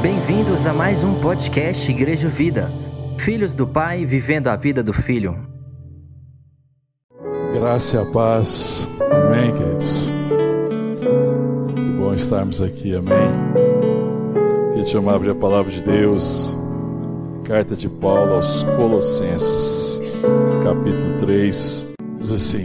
Bem-vindos a mais um podcast Igreja Vida. Filhos do Pai vivendo a vida do Filho. Graça e paz. Amém, queridos. Que bom estarmos aqui, amém. Queria te chamar a abrir a palavra de Deus. Carta de Paulo aos Colossenses, capítulo 3. Diz assim: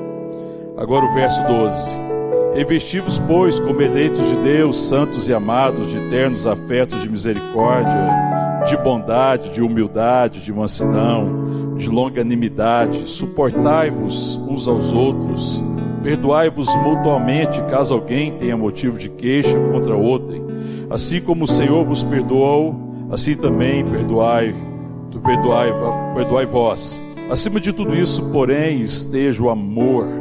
Agora o verso 12. Revestivos, pois, como eleitos de Deus, santos e amados, de ternos afetos de misericórdia, de bondade, de humildade, de mansidão, de longanimidade, suportai-vos uns aos outros, perdoai-vos mutuamente caso alguém tenha motivo de queixa contra outrem. Assim como o Senhor vos perdoou, assim também perdoai, perdoai, perdoai vós. Acima de tudo isso, porém, esteja o amor,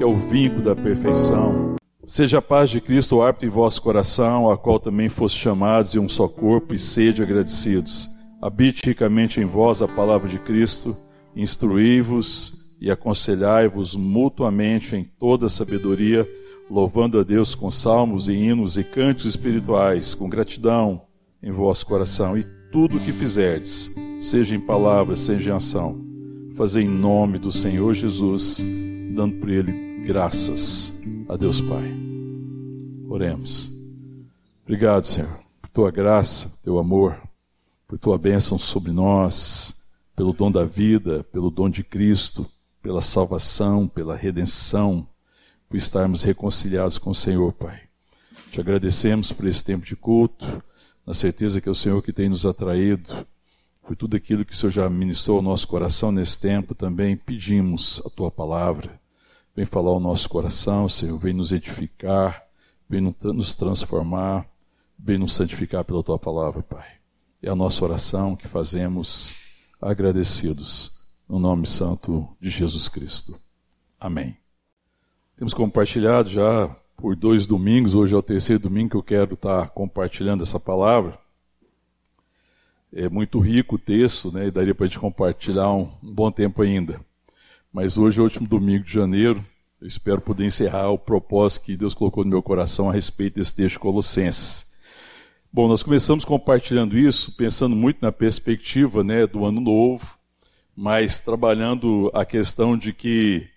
que é o vínculo da perfeição. Seja a paz de Cristo o árbitro em vosso coração, a qual também foste chamados em um só corpo, e sede agradecidos. Habite ricamente em vós a palavra de Cristo, instruí-vos e aconselhai-vos mutuamente em toda sabedoria, louvando a Deus com salmos e hinos e cantos espirituais, com gratidão em vosso coração. E tudo o que fizerdes, seja em palavra, seja em ação, fazei em nome do Senhor Jesus, dando por ele graças a Deus Pai. Oremos. Obrigado, Senhor, por tua graça, teu amor por tua bênção sobre nós, pelo dom da vida, pelo dom de Cristo, pela salvação, pela redenção, por estarmos reconciliados com o Senhor, Pai. Te agradecemos por esse tempo de culto, na certeza que é o Senhor que tem nos atraído, por tudo aquilo que o Senhor já ministrou ao nosso coração nesse tempo, também pedimos a tua palavra. Vem falar ao nosso coração, Senhor, vem nos edificar, vem nos transformar, vem nos santificar pela tua palavra, Pai. É a nossa oração que fazemos agradecidos no nome santo de Jesus Cristo. Amém. Temos compartilhado já por dois domingos, hoje é o terceiro domingo que eu quero estar compartilhando essa palavra. É muito rico o texto, né? E daria para a gente compartilhar um, um bom tempo ainda. Mas hoje é o último domingo de janeiro. Eu espero poder encerrar o propósito que Deus colocou no meu coração a respeito desse texto de Colossenses. Bom, nós começamos compartilhando isso, pensando muito na perspectiva né, do ano novo, mas trabalhando a questão de que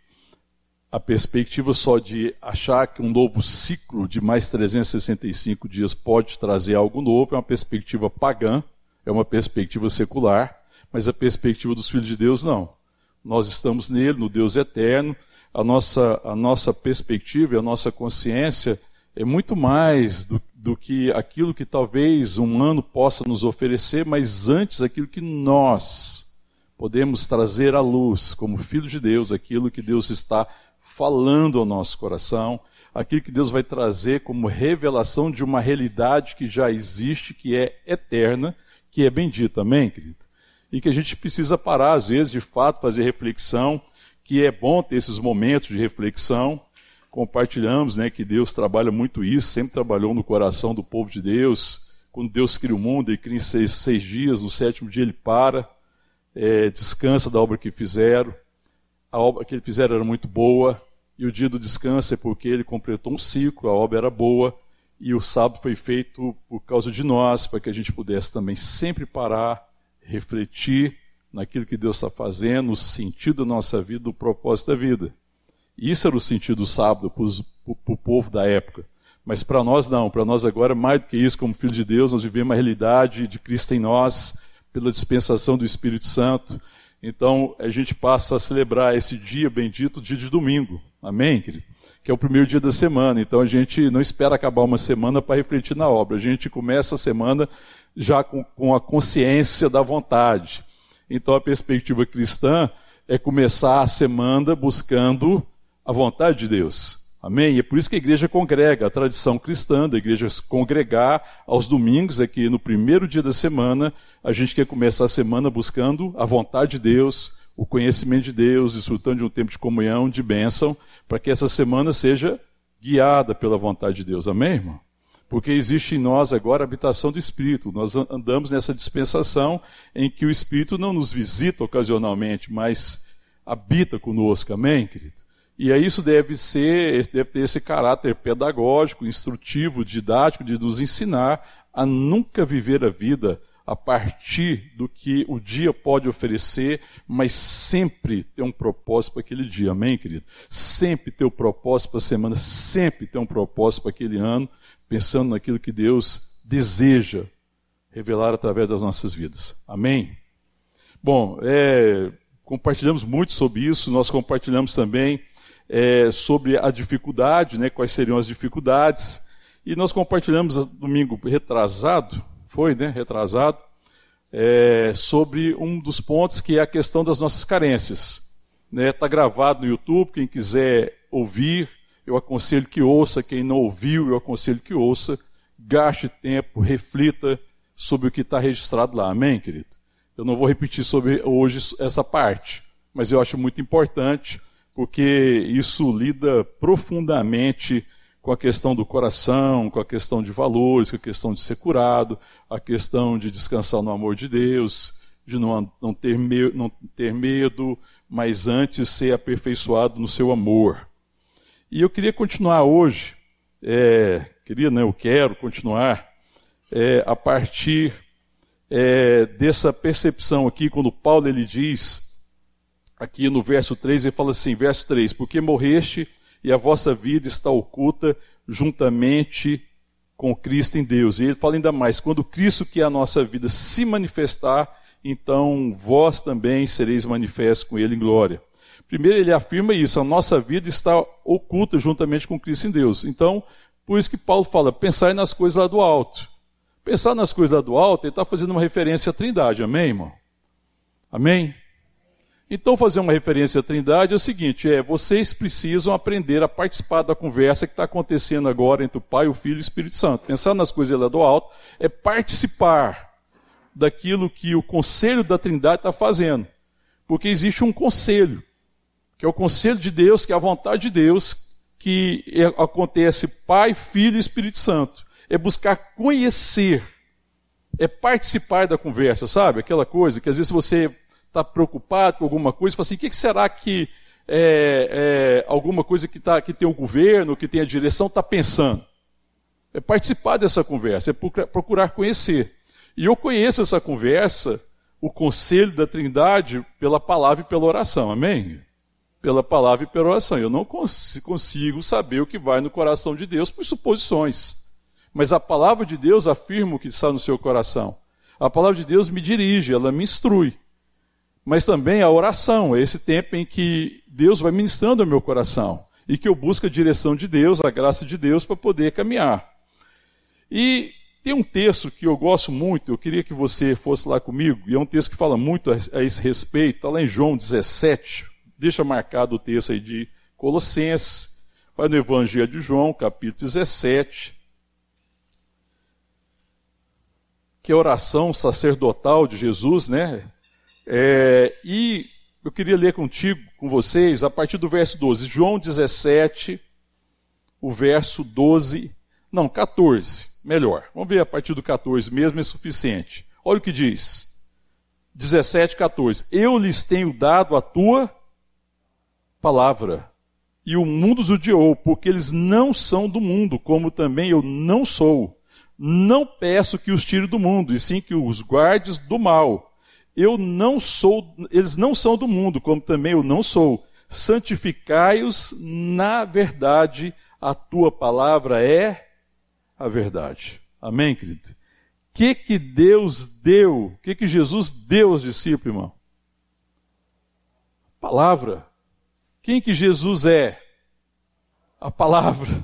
a perspectiva só de achar que um novo ciclo de mais 365 dias pode trazer algo novo é uma perspectiva pagã, é uma perspectiva secular, mas a perspectiva dos filhos de Deus não. Nós estamos nele, no Deus eterno, a nossa, a nossa perspectiva e a nossa consciência é muito mais do, do que aquilo que talvez um ano possa nos oferecer, mas antes aquilo que nós podemos trazer à luz, como filhos de Deus, aquilo que Deus está falando ao nosso coração, aquilo que Deus vai trazer como revelação de uma realidade que já existe, que é eterna, que é bendita. Amém, querido? E que a gente precisa parar, às vezes, de fato, fazer reflexão, que é bom ter esses momentos de reflexão, compartilhamos né, que Deus trabalha muito isso, sempre trabalhou no coração do povo de Deus. Quando Deus cria o mundo, ele cria em seis, seis dias, no sétimo dia ele para, é, descansa da obra que fizeram. A obra que ele fizeram era muito boa, e o dia do descanso é porque ele completou um ciclo, a obra era boa, e o sábado foi feito por causa de nós, para que a gente pudesse também sempre parar, refletir naquilo que Deus está fazendo, no sentido da nossa vida, do propósito da vida. Isso era o sentido do sábado para o povo da época. Mas para nós não, para nós agora, mais do que isso, como filho de Deus, nós vivemos uma realidade de Cristo em nós, pela dispensação do Espírito Santo. Então a gente passa a celebrar esse dia bendito, dia de domingo. Amém, querido? Que é o primeiro dia da semana. Então a gente não espera acabar uma semana para refletir na obra. A gente começa a semana já com, com a consciência da vontade. Então a perspectiva cristã é começar a semana buscando a vontade de Deus. Amém? E é por isso que a igreja congrega, a tradição cristã da igreja congregar aos domingos é que no primeiro dia da semana a gente quer começar a semana buscando a vontade de Deus, o conhecimento de Deus, desfrutando de um tempo de comunhão, de bênção, para que essa semana seja guiada pela vontade de Deus. Amém, irmão? Porque existe em nós agora a habitação do Espírito. Nós andamos nessa dispensação em que o Espírito não nos visita ocasionalmente, mas habita conosco. Amém, querido? E aí isso deve ser, deve ter esse caráter pedagógico, instrutivo, didático, de nos ensinar a nunca viver a vida a partir do que o dia pode oferecer, mas sempre ter um propósito para aquele dia, amém, querido? Sempre ter um propósito para a semana, sempre ter um propósito para aquele ano, pensando naquilo que Deus deseja revelar através das nossas vidas, amém? Bom, é, compartilhamos muito sobre isso, nós compartilhamos também é, sobre a dificuldade, né, quais seriam as dificuldades. E nós compartilhamos domingo retrasado, foi, né, retrasado, é, sobre um dos pontos que é a questão das nossas carências. Está né, tá gravado no YouTube, quem quiser ouvir, eu aconselho que ouça, quem não ouviu, eu aconselho que ouça, gaste tempo, reflita sobre o que está registrado lá. Amém, querido? Eu não vou repetir sobre hoje essa parte, mas eu acho muito importante porque isso lida profundamente com a questão do coração, com a questão de valores, com a questão de ser curado, a questão de descansar no amor de Deus, de não, não, ter, não ter medo, mas antes ser aperfeiçoado no seu amor. E eu queria continuar hoje, é, queria, não, eu quero continuar é, a partir é, dessa percepção aqui, quando Paulo ele diz aqui no verso 3, ele fala assim, verso 3, porque morreste e a vossa vida está oculta juntamente com Cristo em Deus. E ele fala ainda mais, quando Cristo, que é a nossa vida, se manifestar, então vós também sereis manifestos com ele em glória. Primeiro ele afirma isso, a nossa vida está oculta juntamente com Cristo em Deus. Então, por isso que Paulo fala, pensai nas coisas lá do alto. Pensar nas coisas lá do alto, ele está fazendo uma referência à trindade, amém, irmão? Amém? Então, fazer uma referência à Trindade é o seguinte: é vocês precisam aprender a participar da conversa que está acontecendo agora entre o Pai, o Filho e o Espírito Santo. Pensar nas coisas lá do alto é participar daquilo que o conselho da Trindade está fazendo. Porque existe um conselho, que é o conselho de Deus, que é a vontade de Deus, que é, acontece Pai, Filho e Espírito Santo. É buscar conhecer, é participar da conversa, sabe? Aquela coisa que às vezes você está preocupado com alguma coisa, fala assim, o que será que é, é, alguma coisa que, tá, que tem o governo, que tem a direção, está pensando? É participar dessa conversa, é procurar conhecer. E eu conheço essa conversa, o conselho da Trindade, pela palavra e pela oração, amém? Pela palavra e pela oração. Eu não cons consigo saber o que vai no coração de Deus por suposições. Mas a palavra de Deus afirma o que está no seu coração. A palavra de Deus me dirige, ela me instrui mas também a oração, é esse tempo em que Deus vai ministrando ao meu coração e que eu busco a direção de Deus, a graça de Deus para poder caminhar. E tem um texto que eu gosto muito, eu queria que você fosse lá comigo, e é um texto que fala muito a, a esse respeito, está lá em João 17, deixa marcado o texto aí de Colossenses, vai no Evangelho de João, capítulo 17, que é a oração sacerdotal de Jesus, né? É, e eu queria ler contigo, com vocês, a partir do verso 12. João 17, o verso 12, não, 14, melhor. Vamos ver a partir do 14 mesmo, é suficiente. Olha o que diz. 17, 14. Eu lhes tenho dado a tua palavra, e o mundo os odiou, porque eles não são do mundo, como também eu não sou. Não peço que os tire do mundo, e sim que os guardes do mal eu não sou, eles não são do mundo, como também eu não sou. Santificai-os na verdade, a tua palavra é a verdade. Amém, querido? O que, que Deus deu? O que, que Jesus deu aos discípulos, irmão? Palavra. Quem que Jesus é? A palavra.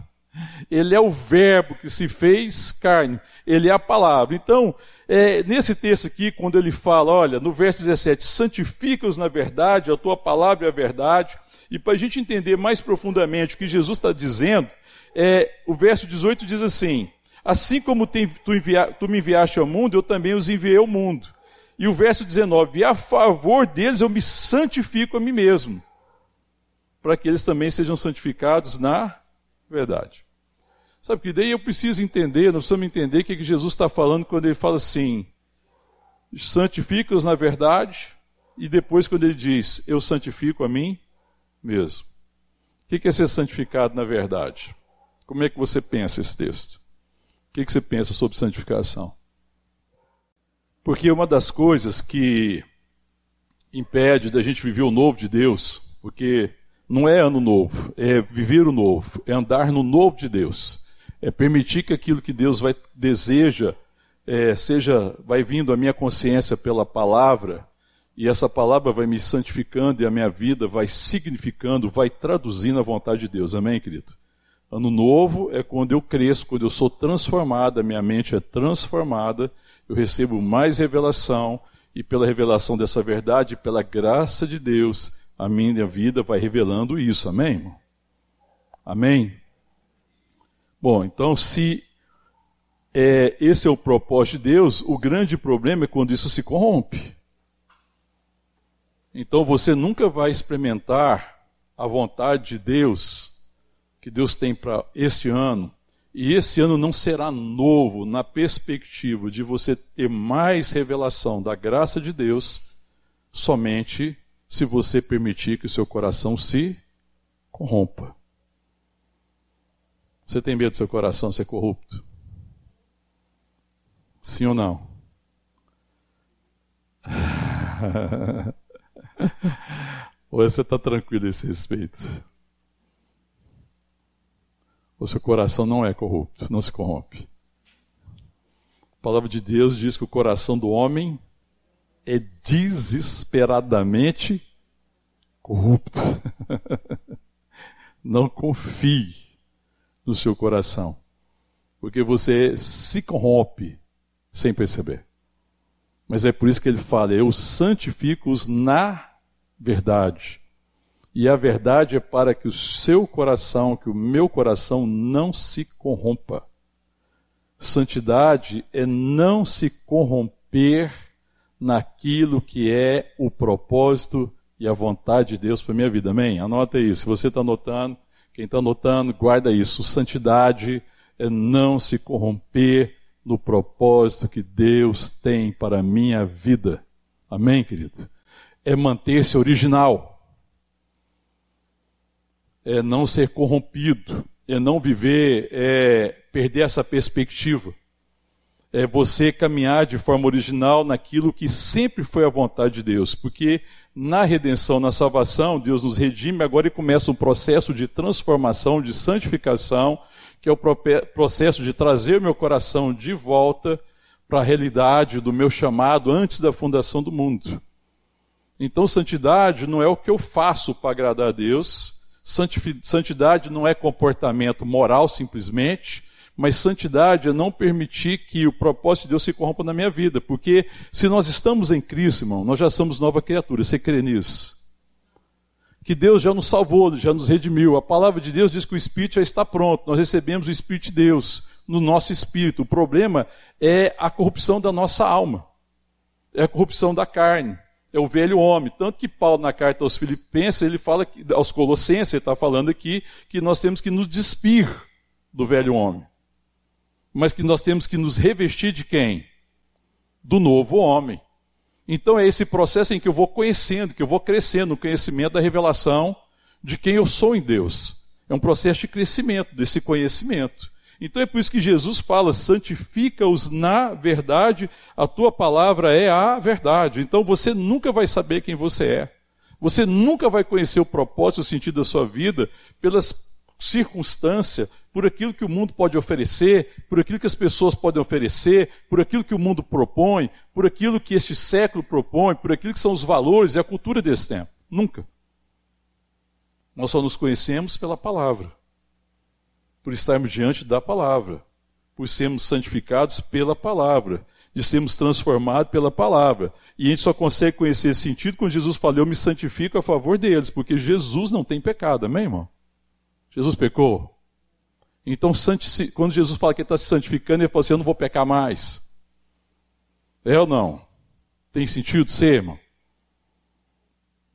Ele é o Verbo que se fez carne. Ele é a palavra. Então, é, nesse texto aqui, quando ele fala, olha, no verso 17, santifica-os na verdade, a tua palavra é a verdade, E para a gente entender mais profundamente o que Jesus está dizendo, é, o verso 18 diz assim: Assim como tu, envia, tu me enviaste ao mundo, eu também os enviei ao mundo. E o verso 19: E a favor deles eu me santifico a mim mesmo, para que eles também sejam santificados na verdade. Sabe que daí eu preciso entender, nós precisamos entender o que Jesus está falando quando ele fala assim: santifica-os na verdade, e depois quando ele diz, eu santifico a mim mesmo. O que é ser santificado na verdade? Como é que você pensa esse texto? O que você pensa sobre santificação? Porque uma das coisas que impede da gente viver o novo de Deus, porque não é ano novo, é viver o novo, é andar no novo de Deus, é permitir que aquilo que Deus vai deseja é, seja vai vindo à minha consciência pela palavra e essa palavra vai me santificando e a minha vida vai significando, vai traduzindo a vontade de Deus. Amém, querido? Ano novo é quando eu cresço, quando eu sou transformado, a minha mente é transformada, eu recebo mais revelação e pela revelação dessa verdade, pela graça de Deus, a minha vida vai revelando isso. Amém, irmão? Amém? Bom, então, se é, esse é o propósito de Deus, o grande problema é quando isso se corrompe. Então, você nunca vai experimentar a vontade de Deus que Deus tem para este ano. E esse ano não será novo na perspectiva de você ter mais revelação da graça de Deus somente se você permitir que o seu coração se corrompa. Você tem medo do seu coração ser corrupto? Sim ou não? ou você está tranquilo a esse respeito? O seu coração não é corrupto, não se corrompe. A palavra de Deus diz que o coração do homem é desesperadamente corrupto. Não confie no seu coração, porque você se corrompe sem perceber. Mas é por isso que ele fala: Eu santifico-os na verdade. E a verdade é para que o seu coração, que o meu coração não se corrompa. Santidade é não se corromper naquilo que é o propósito e a vontade de Deus para minha vida. Amém? Anota isso. Se você está anotando, quem está anotando, guarda isso. Santidade é não se corromper no propósito que Deus tem para a minha vida. Amém, querido? É manter-se original. É não ser corrompido. É não viver, é perder essa perspectiva é você caminhar de forma original naquilo que sempre foi a vontade de Deus, porque na redenção, na salvação, Deus nos redime agora e começa um processo de transformação, de santificação, que é o processo de trazer o meu coração de volta para a realidade do meu chamado antes da fundação do mundo. Então, santidade não é o que eu faço para agradar a Deus, santidade não é comportamento moral simplesmente, mas santidade é não permitir que o propósito de Deus se corrompa na minha vida, porque se nós estamos em Cristo, irmão, nós já somos nova criatura, você crê nisso? Que Deus já nos salvou, já nos redimiu. A palavra de Deus diz que o Espírito já está pronto, nós recebemos o Espírito de Deus no nosso espírito. O problema é a corrupção da nossa alma, é a corrupção da carne é o velho homem. Tanto que Paulo, na carta aos Filipenses, ele fala, que, aos Colossenses, ele está falando aqui, que nós temos que nos despir do velho homem mas que nós temos que nos revestir de quem? Do novo homem. Então é esse processo em que eu vou conhecendo, que eu vou crescendo no conhecimento da revelação de quem eu sou em Deus. É um processo de crescimento, desse conhecimento. Então é por isso que Jesus fala: santifica-os na verdade, a tua palavra é a verdade. Então você nunca vai saber quem você é. Você nunca vai conhecer o propósito, o sentido da sua vida pelas circunstância, por aquilo que o mundo pode oferecer, por aquilo que as pessoas podem oferecer, por aquilo que o mundo propõe, por aquilo que este século propõe, por aquilo que são os valores e a cultura desse tempo. Nunca. Nós só nos conhecemos pela palavra, por estarmos diante da palavra, por sermos santificados pela palavra. de sermos transformados pela palavra. E a gente só consegue conhecer esse sentido quando Jesus fala: Eu me santifico a favor deles, porque Jesus não tem pecado, amém, irmão? Jesus pecou? Então, quando Jesus fala que ele está se santificando, ele fala assim: Eu não vou pecar mais. É ou não? Tem sentido ser, irmão?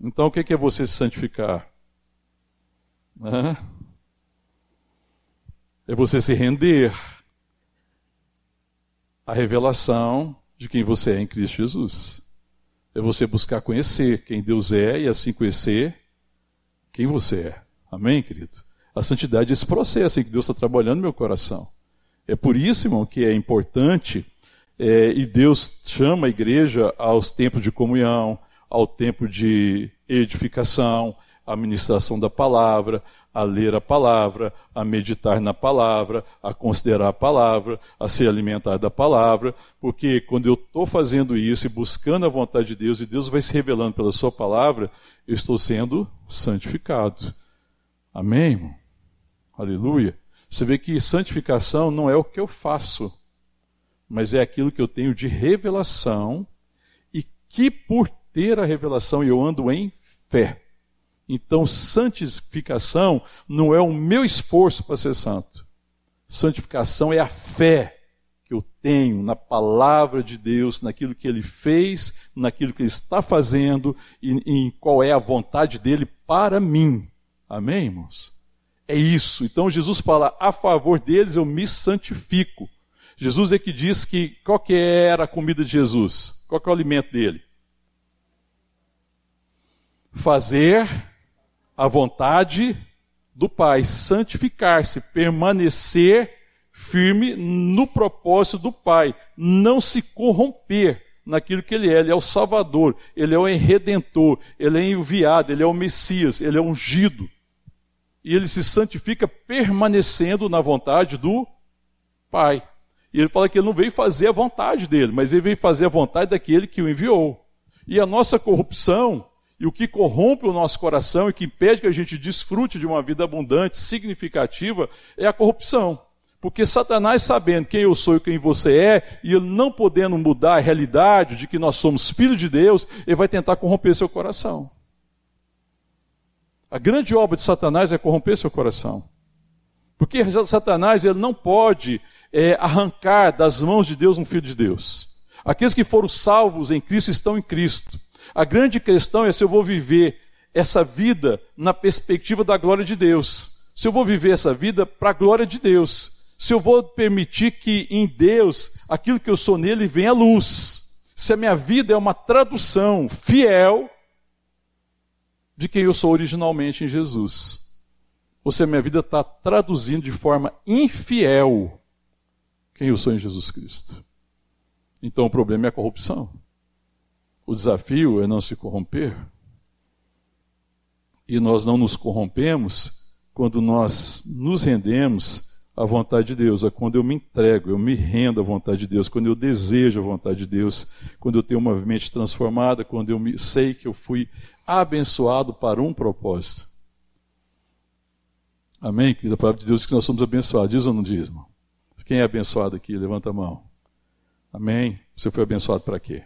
Então, o que é você se santificar? É você se render à revelação de quem você é em Cristo Jesus. É você buscar conhecer quem Deus é e assim conhecer quem você é. Amém, querido? A santidade é esse processo em que Deus está trabalhando no meu coração. É por isso, irmão, que é importante, é, e Deus chama a igreja aos tempos de comunhão, ao tempo de edificação, a ministração da palavra, a ler a palavra, a meditar na palavra, a considerar a palavra, a se alimentar da palavra, porque quando eu estou fazendo isso e buscando a vontade de Deus, e Deus vai se revelando pela Sua palavra, eu estou sendo santificado. Amém, irmão? Aleluia. Você vê que santificação não é o que eu faço, mas é aquilo que eu tenho de revelação e que por ter a revelação eu ando em fé. Então, santificação não é o meu esforço para ser santo. Santificação é a fé que eu tenho na palavra de Deus, naquilo que ele fez, naquilo que ele está fazendo e em qual é a vontade dele para mim. Amém, irmãos? É isso. Então Jesus fala: a favor deles eu me santifico. Jesus é que diz que qual que era a comida de Jesus? Qual que é o alimento dele? fazer a vontade do Pai, santificar-se, permanecer firme no propósito do Pai, não se corromper naquilo que ele é. Ele é o Salvador, ele é o Redentor, ele é enviado, ele é o Messias, ele é ungido. E ele se santifica permanecendo na vontade do Pai. E ele fala que ele não veio fazer a vontade dele, mas ele veio fazer a vontade daquele que o enviou. E a nossa corrupção e o que corrompe o nosso coração e que impede que a gente desfrute de uma vida abundante, significativa, é a corrupção. Porque Satanás, sabendo quem eu sou e quem você é, e ele não podendo mudar a realidade de que nós somos filhos de Deus, ele vai tentar corromper seu coração. A grande obra de Satanás é corromper seu coração. Porque Satanás ele não pode é, arrancar das mãos de Deus um filho de Deus. Aqueles que foram salvos em Cristo estão em Cristo. A grande questão é se eu vou viver essa vida na perspectiva da glória de Deus. Se eu vou viver essa vida para a glória de Deus. Se eu vou permitir que em Deus aquilo que eu sou nele venha à luz. Se a minha vida é uma tradução fiel de quem eu sou originalmente em Jesus. Ou se a minha vida está traduzindo de forma infiel quem eu sou em Jesus Cristo. Então o problema é a corrupção. O desafio é não se corromper. E nós não nos corrompemos quando nós nos rendemos à vontade de Deus, é quando eu me entrego, eu me rendo à vontade de Deus, quando eu desejo a vontade de Deus, quando eu tenho uma mente transformada, quando eu sei que eu fui abençoado para um propósito. Amém? Que a palavra de Deus que nós somos abençoados. Diz ou não diz, irmão? Quem é abençoado aqui? Levanta a mão. Amém? Você foi abençoado para quê?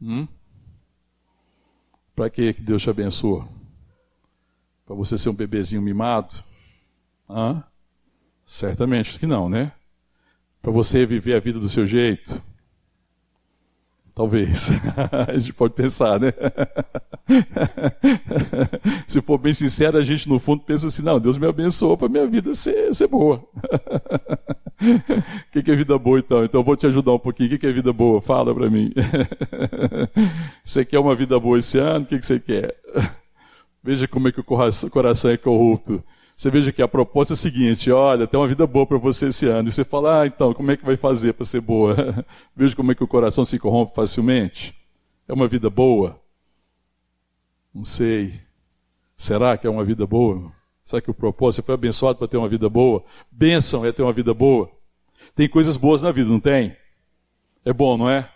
Hum? Para que Deus te abençoe? Para você ser um bebezinho mimado? Hã? Certamente que não, né? Para você viver a vida do seu jeito? Talvez. a gente pode pensar, né? Se for bem sincero, a gente no fundo pensa assim: não, Deus me abençoou para minha vida ser, ser boa. O que, que, é vida boa então? Então eu vou te ajudar um pouquinho. O que, que é vida boa? Fala para mim. você quer uma vida boa esse ano? O que, que você quer? Veja como é que o coração é corrupto. Você veja que a proposta é a seguinte: olha, tem uma vida boa para você esse ano. E você fala, ah, então, como é que vai fazer para ser boa? Veja como é que o coração se corrompe facilmente. É uma vida boa? Não sei. Será que é uma vida boa? Será que o propósito, foi abençoado para ter uma vida boa? Bênção é ter uma vida boa. Tem coisas boas na vida, não tem? É bom, não é?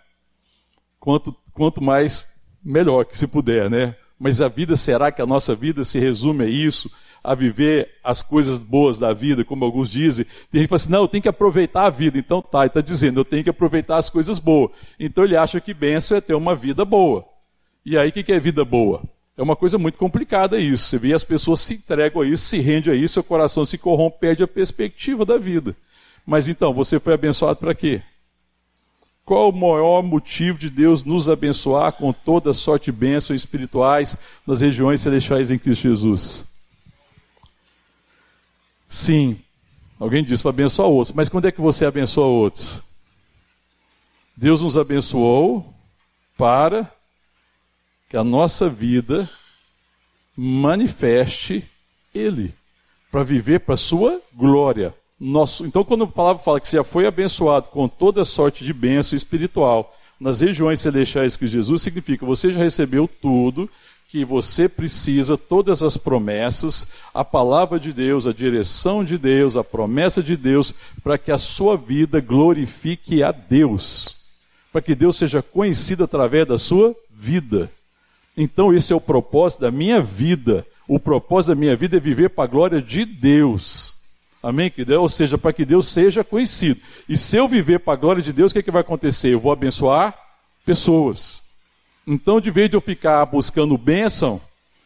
Quanto, quanto mais, melhor que se puder, né? Mas a vida, será que a nossa vida se resume a isso? A viver as coisas boas da vida, como alguns dizem. Tem gente que fala assim, não, eu tenho que aproveitar a vida. Então tá, ele está dizendo, eu tenho que aproveitar as coisas boas. Então ele acha que bênção é ter uma vida boa. E aí o que é vida boa? É uma coisa muito complicada isso. Você vê as pessoas se entregam a isso, se rendem a isso, seu coração se corrompe, perde a perspectiva da vida. Mas então, você foi abençoado para quê? Qual o maior motivo de Deus nos abençoar com toda sorte de bênçãos espirituais nas regiões celestiais em Cristo Jesus? Sim, alguém disse para abençoar outros, mas quando é que você abençoa outros? Deus nos abençoou para que a nossa vida manifeste Ele, para viver para a sua glória. Nosso, então, quando a palavra fala que você já foi abençoado com toda sorte de bênção espiritual nas regiões celestiais que Jesus significa, você já recebeu tudo que você precisa, todas as promessas, a palavra de Deus, a direção de Deus, a promessa de Deus, para que a sua vida glorifique a Deus, para que Deus seja conhecido através da sua vida. Então, esse é o propósito da minha vida. O propósito da minha vida é viver para a glória de Deus. Amém? Ou seja, para que Deus seja conhecido. E se eu viver para a glória de Deus, o que, é que vai acontecer? Eu vou abençoar pessoas. Então, de vez de eu ficar buscando bênção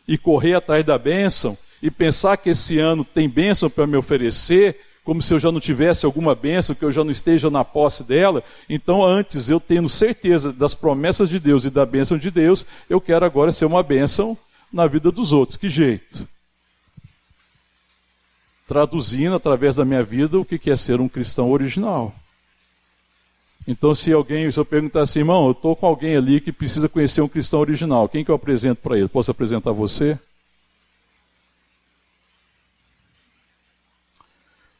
e correr atrás da bênção e pensar que esse ano tem bênção para me oferecer, como se eu já não tivesse alguma bênção, que eu já não esteja na posse dela, então antes eu tendo certeza das promessas de Deus e da bênção de Deus, eu quero agora ser uma bênção na vida dos outros. Que jeito? traduzindo através da minha vida o que é ser um cristão original. Então, se alguém, se eu perguntar assim, irmão, eu estou com alguém ali que precisa conhecer um cristão original, quem que eu apresento para ele? Posso apresentar você?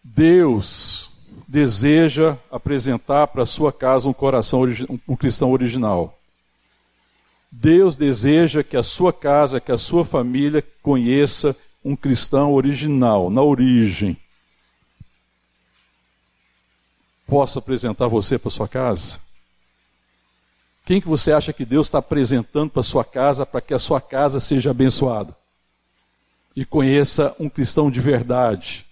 Deus deseja apresentar para sua casa um coração, um cristão original. Deus deseja que a sua casa, que a sua família conheça um cristão original, na origem, posso apresentar você para sua casa? Quem que você acha que Deus está apresentando para sua casa para que a sua casa seja abençoada? E conheça um cristão de verdade,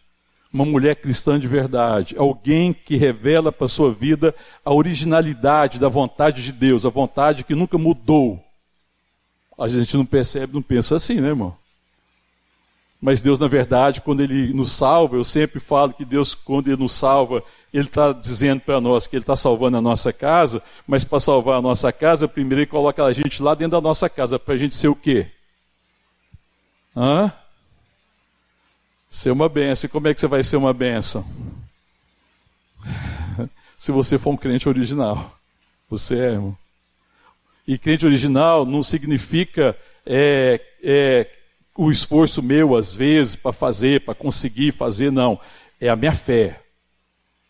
uma mulher cristã de verdade, alguém que revela para sua vida a originalidade da vontade de Deus, a vontade que nunca mudou. A gente não percebe, não pensa assim, né, irmão? Mas Deus, na verdade, quando Ele nos salva, eu sempre falo que Deus, quando Ele nos salva, Ele está dizendo para nós que Ele está salvando a nossa casa, mas para salvar a nossa casa, primeiro Ele coloca a gente lá dentro da nossa casa, para a gente ser o quê? Hã? Ser uma benção. E como é que você vai ser uma benção? Se você for um crente original. Você é, irmão. E crente original não significa é, é, o esforço meu, às vezes, para fazer, para conseguir fazer, não. É a minha fé.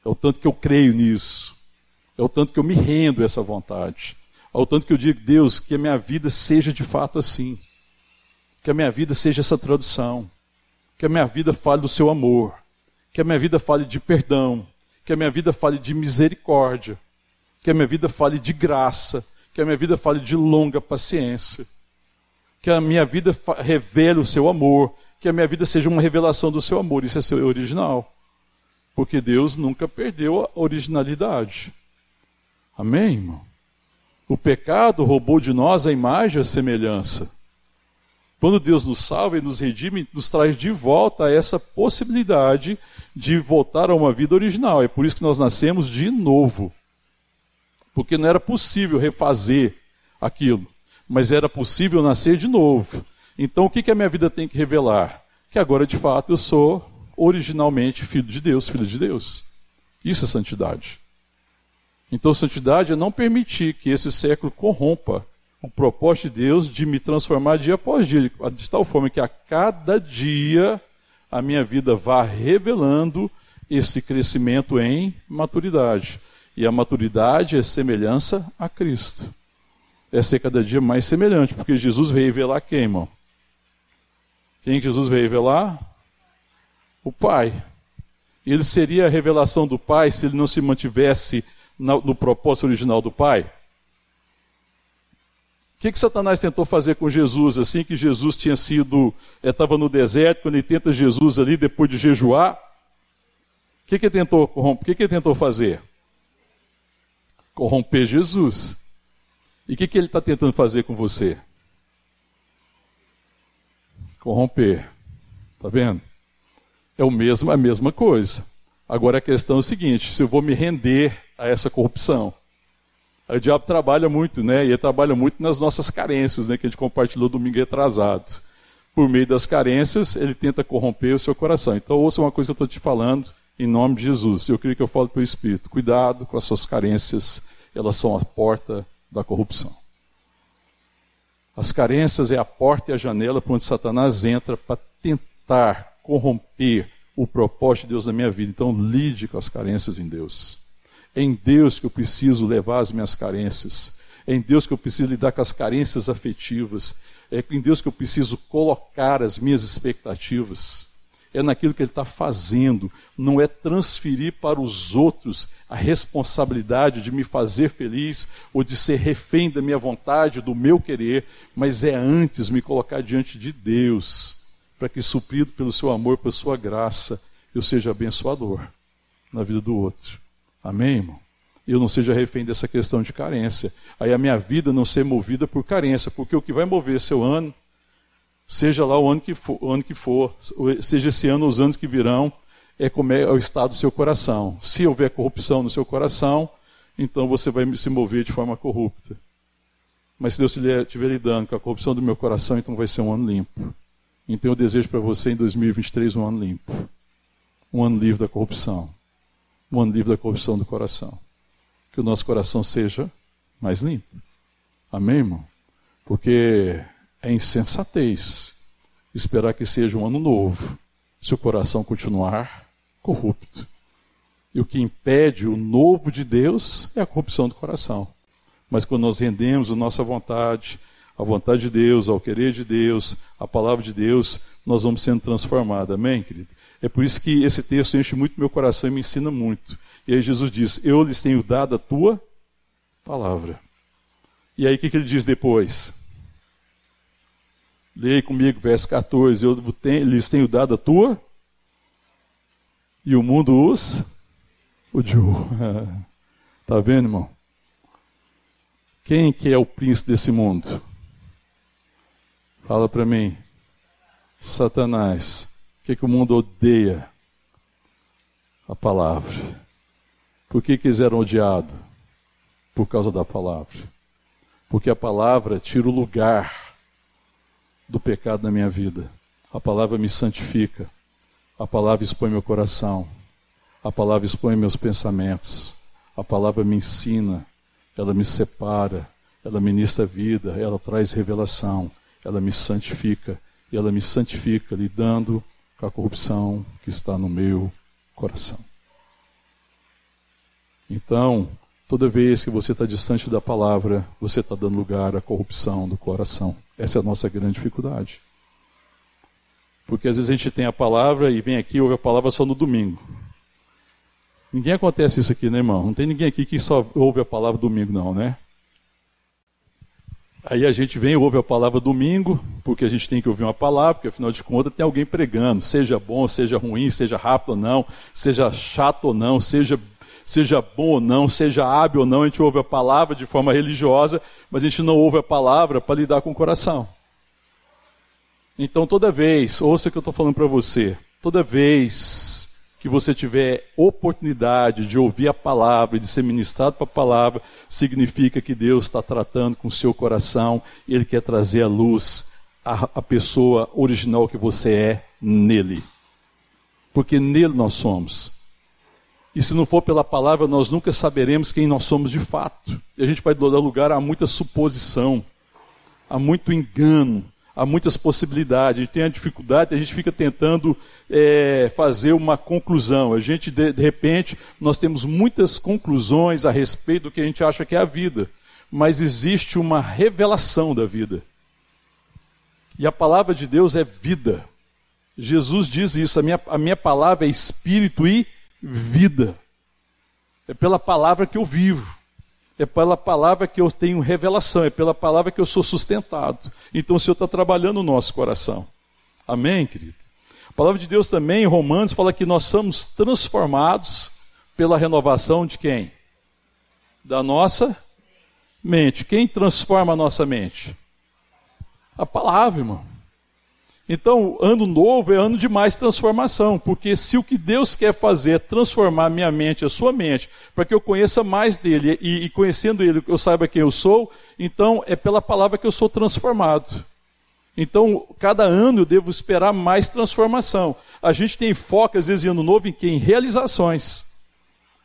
É o tanto que eu creio nisso. É o tanto que eu me rendo a essa vontade. É o tanto que eu digo, Deus, que a minha vida seja de fato assim. Que a minha vida seja essa tradução. Que a minha vida fale do seu amor. Que a minha vida fale de perdão. Que a minha vida fale de misericórdia. Que a minha vida fale de graça. Que a minha vida fale de longa paciência que a minha vida revele o seu amor, que a minha vida seja uma revelação do seu amor. Isso é ser original. Porque Deus nunca perdeu a originalidade. Amém, irmão? O pecado roubou de nós a imagem e a semelhança. Quando Deus nos salva e nos redime, nos traz de volta essa possibilidade de voltar a uma vida original. É por isso que nós nascemos de novo. Porque não era possível refazer aquilo mas era possível nascer de novo. Então o que, que a minha vida tem que revelar? Que agora de fato eu sou originalmente filho de Deus, filho de Deus. Isso é santidade. Então santidade é não permitir que esse século corrompa o propósito de Deus de me transformar dia após dia, de tal forma que a cada dia a minha vida vá revelando esse crescimento em maturidade. E a maturidade é semelhança a Cristo é ser cada dia mais semelhante, porque Jesus veio revelar quem, irmão? Quem Jesus veio revelar? O Pai. Ele seria a revelação do Pai se ele não se mantivesse no propósito original do Pai? O que, que Satanás tentou fazer com Jesus assim que Jesus tinha sido, estava eh, no deserto, quando ele tenta Jesus ali depois de jejuar? O que, que ele tentou corromper? O que, que ele tentou fazer? Corromper Jesus. E o que, que ele está tentando fazer com você? Corromper. Está vendo? É o mesmo, a mesma coisa. Agora a questão é o seguinte: se eu vou me render a essa corrupção. O diabo trabalha muito, né? E ele trabalha muito nas nossas carências, né? Que a gente compartilhou domingo atrasado. Por meio das carências, ele tenta corromper o seu coração. Então, ouça uma coisa que eu estou te falando, em nome de Jesus. Eu creio que eu falo pelo Espírito. Cuidado com as suas carências, elas são a porta da corrupção. As carências é a porta e a janela por onde Satanás entra para tentar corromper o propósito de Deus na minha vida. Então, lide com as carências em Deus. É em Deus que eu preciso levar as minhas carências. É em Deus que eu preciso lidar com as carências afetivas. É em Deus que eu preciso colocar as minhas expectativas. É naquilo que Ele está fazendo. Não é transferir para os outros a responsabilidade de me fazer feliz ou de ser refém da minha vontade, do meu querer, mas é antes me colocar diante de Deus, para que, suprido pelo seu amor, pela sua graça, eu seja abençoador na vida do outro. Amém, irmão? Eu não seja refém dessa questão de carência. Aí a minha vida não ser movida por carência, porque o que vai mover seu ano, seja lá o ano que for, ano que for seja esse ano ou os anos que virão, é como é o estado do seu coração. Se houver corrupção no seu coração, então você vai se mover de forma corrupta. Mas se Deus estiver lidando com a corrupção do meu coração, então vai ser um ano limpo. Então eu desejo para você em 2023 um ano limpo. Um ano livre da corrupção um ano livre da corrupção do coração. Que o nosso coração seja mais limpo. Amém, irmão? Porque é insensatez esperar que seja um ano novo se o coração continuar corrupto. E o que impede o novo de Deus é a corrupção do coração. Mas quando nós rendemos a nossa vontade, a vontade de Deus, ao querer de Deus, a palavra de Deus, nós vamos sendo transformados. Amém, querido? É por isso que esse texto enche muito meu coração e me ensina muito. E aí Jesus diz: Eu lhes tenho dado a tua palavra. E aí o que, que ele diz depois? Leia comigo, verso 14. Eu lhes tenho dado a tua, e o mundo os odiou. Está vendo, irmão? Quem que é o príncipe desse mundo? Fala para mim. Satanás. O que, que o mundo odeia? A palavra. Por que, que eles eram odiados? Por causa da palavra. Porque a palavra tira o lugar do pecado na minha vida. A palavra me santifica. A palavra expõe meu coração. A palavra expõe meus pensamentos. A palavra me ensina. Ela me separa. Ela ministra vida. Ela traz revelação ela me santifica. E ela me santifica lidando com a corrupção que está no meu coração. Então, toda vez que você está distante da palavra, você está dando lugar à corrupção do coração. Essa é a nossa grande dificuldade. Porque às vezes a gente tem a palavra e vem aqui e ouve a palavra só no domingo. Ninguém acontece isso aqui, né, irmão? Não tem ninguém aqui que só ouve a palavra domingo, não, né? Aí a gente vem e ouve a palavra domingo, porque a gente tem que ouvir uma palavra, porque afinal de contas tem alguém pregando, seja bom, seja ruim, seja rápido ou não, seja chato ou não, seja, seja bom ou não, seja hábil ou não, a gente ouve a palavra de forma religiosa, mas a gente não ouve a palavra para lidar com o coração. Então toda vez, ouça o que eu estou falando para você, toda vez que você tiver oportunidade de ouvir a palavra e de ser ministrado para a palavra, significa que Deus está tratando com o seu coração e Ele quer trazer à luz a, a pessoa original que você é nele. Porque nele nós somos. E se não for pela palavra, nós nunca saberemos quem nós somos de fato. E a gente vai dar lugar a muita suposição, a muito engano, há muitas possibilidades. A gente tem a dificuldade, a gente fica tentando é, fazer uma conclusão. A gente, de, de repente, nós temos muitas conclusões a respeito do que a gente acha que é a vida. Mas existe uma revelação da vida. E a palavra de Deus é vida. Jesus diz isso: a minha, a minha palavra é espírito e vida. É pela palavra que eu vivo. É pela palavra que eu tenho revelação, é pela palavra que eu sou sustentado. Então o Senhor está trabalhando no nosso coração. Amém, querido? A palavra de Deus também, em Romanos, fala que nós somos transformados pela renovação de quem? Da nossa mente. Quem transforma a nossa mente? A palavra, irmão. Então, ano novo é ano de mais transformação, porque se o que Deus quer fazer é transformar minha mente, a sua mente, para que eu conheça mais dele e, e, conhecendo ele eu saiba quem eu sou, então é pela palavra que eu sou transformado. Então, cada ano eu devo esperar mais transformação. A gente tem foco, às vezes, em ano novo em que? Em realizações.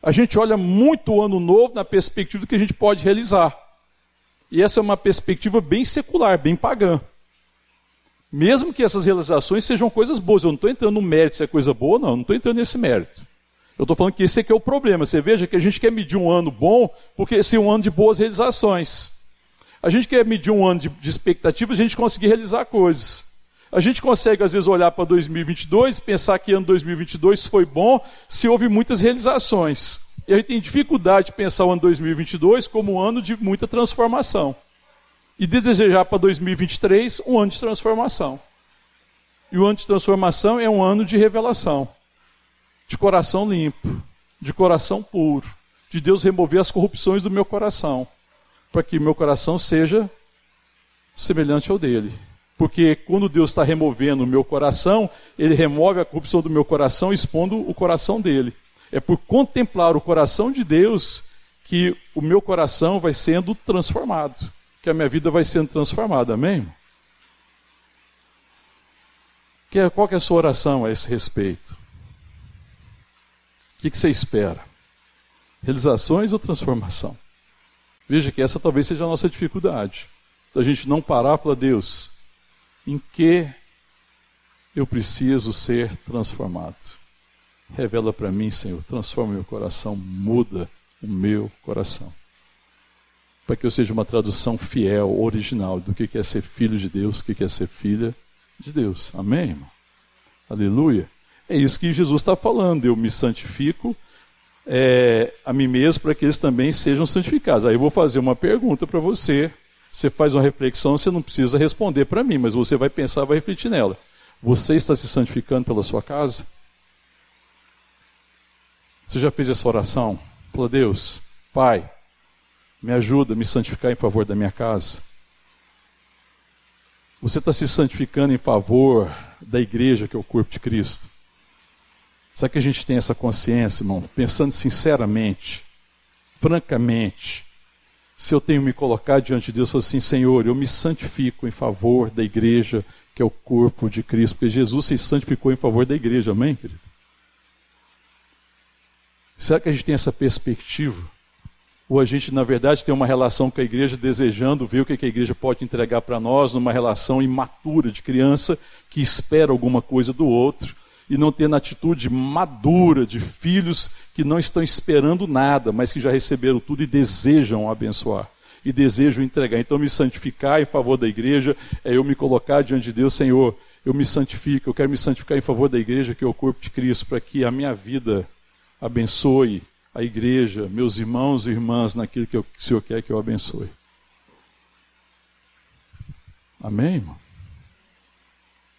A gente olha muito o ano novo na perspectiva do que a gente pode realizar. E essa é uma perspectiva bem secular, bem pagã. Mesmo que essas realizações sejam coisas boas, eu não estou entrando no mérito se é coisa boa, não, não estou entrando nesse mérito. Eu estou falando que esse aqui é o problema. Você veja que a gente quer medir um ano bom, porque esse é um ano de boas realizações. A gente quer medir um ano de, de a gente conseguir realizar coisas. A gente consegue, às vezes, olhar para 2022 pensar que ano 2022 foi bom se houve muitas realizações. E a gente tem dificuldade de pensar o ano 2022 como um ano de muita transformação e desejar para 2023 um ano de transformação. E o ano de transformação é um ano de revelação, de coração limpo, de coração puro, de Deus remover as corrupções do meu coração, para que meu coração seja semelhante ao dele. Porque quando Deus está removendo o meu coração, Ele remove a corrupção do meu coração, expondo o coração dele. É por contemplar o coração de Deus que o meu coração vai sendo transformado que a minha vida vai sendo transformada, amém? É, qual que é a sua oração a esse respeito? O que, que você espera? Realizações ou transformação? Veja que essa talvez seja a nossa dificuldade. Da gente não parar e falar, Deus, em que eu preciso ser transformado? Revela para mim, Senhor, transforma meu coração, muda o meu coração para que eu seja uma tradução fiel, original do que é ser filho de Deus, o que é ser filha de Deus. Amém, irmão? Aleluia. É isso que Jesus está falando. Eu me santifico é, a mim mesmo para que eles também sejam santificados. Aí eu vou fazer uma pergunta para você. Você faz uma reflexão, você não precisa responder para mim, mas você vai pensar, vai refletir nela. Você está se santificando pela sua casa? Você já fez essa oração? Falou, Deus, Pai, me ajuda a me santificar em favor da minha casa. Você está se santificando em favor da igreja, que é o corpo de Cristo. Será que a gente tem essa consciência, irmão? Pensando sinceramente, francamente, se eu tenho me colocar diante de Deus e falar assim, Senhor, eu me santifico em favor da igreja, que é o corpo de Cristo, porque Jesus se santificou em favor da igreja, amém, querido? Será que a gente tem essa perspectiva? Ou a gente, na verdade, tem uma relação com a igreja desejando ver o que a igreja pode entregar para nós, numa relação imatura de criança que espera alguma coisa do outro, e não tendo atitude madura de filhos que não estão esperando nada, mas que já receberam tudo e desejam abençoar. E desejam entregar. Então, me santificar em favor da igreja é eu me colocar diante de Deus, Senhor, eu me santifico, eu quero me santificar em favor da igreja, que é o corpo de Cristo, para que a minha vida abençoe a igreja, meus irmãos e irmãs, naquilo que, eu, que o Senhor quer que eu abençoe. Amém, irmão?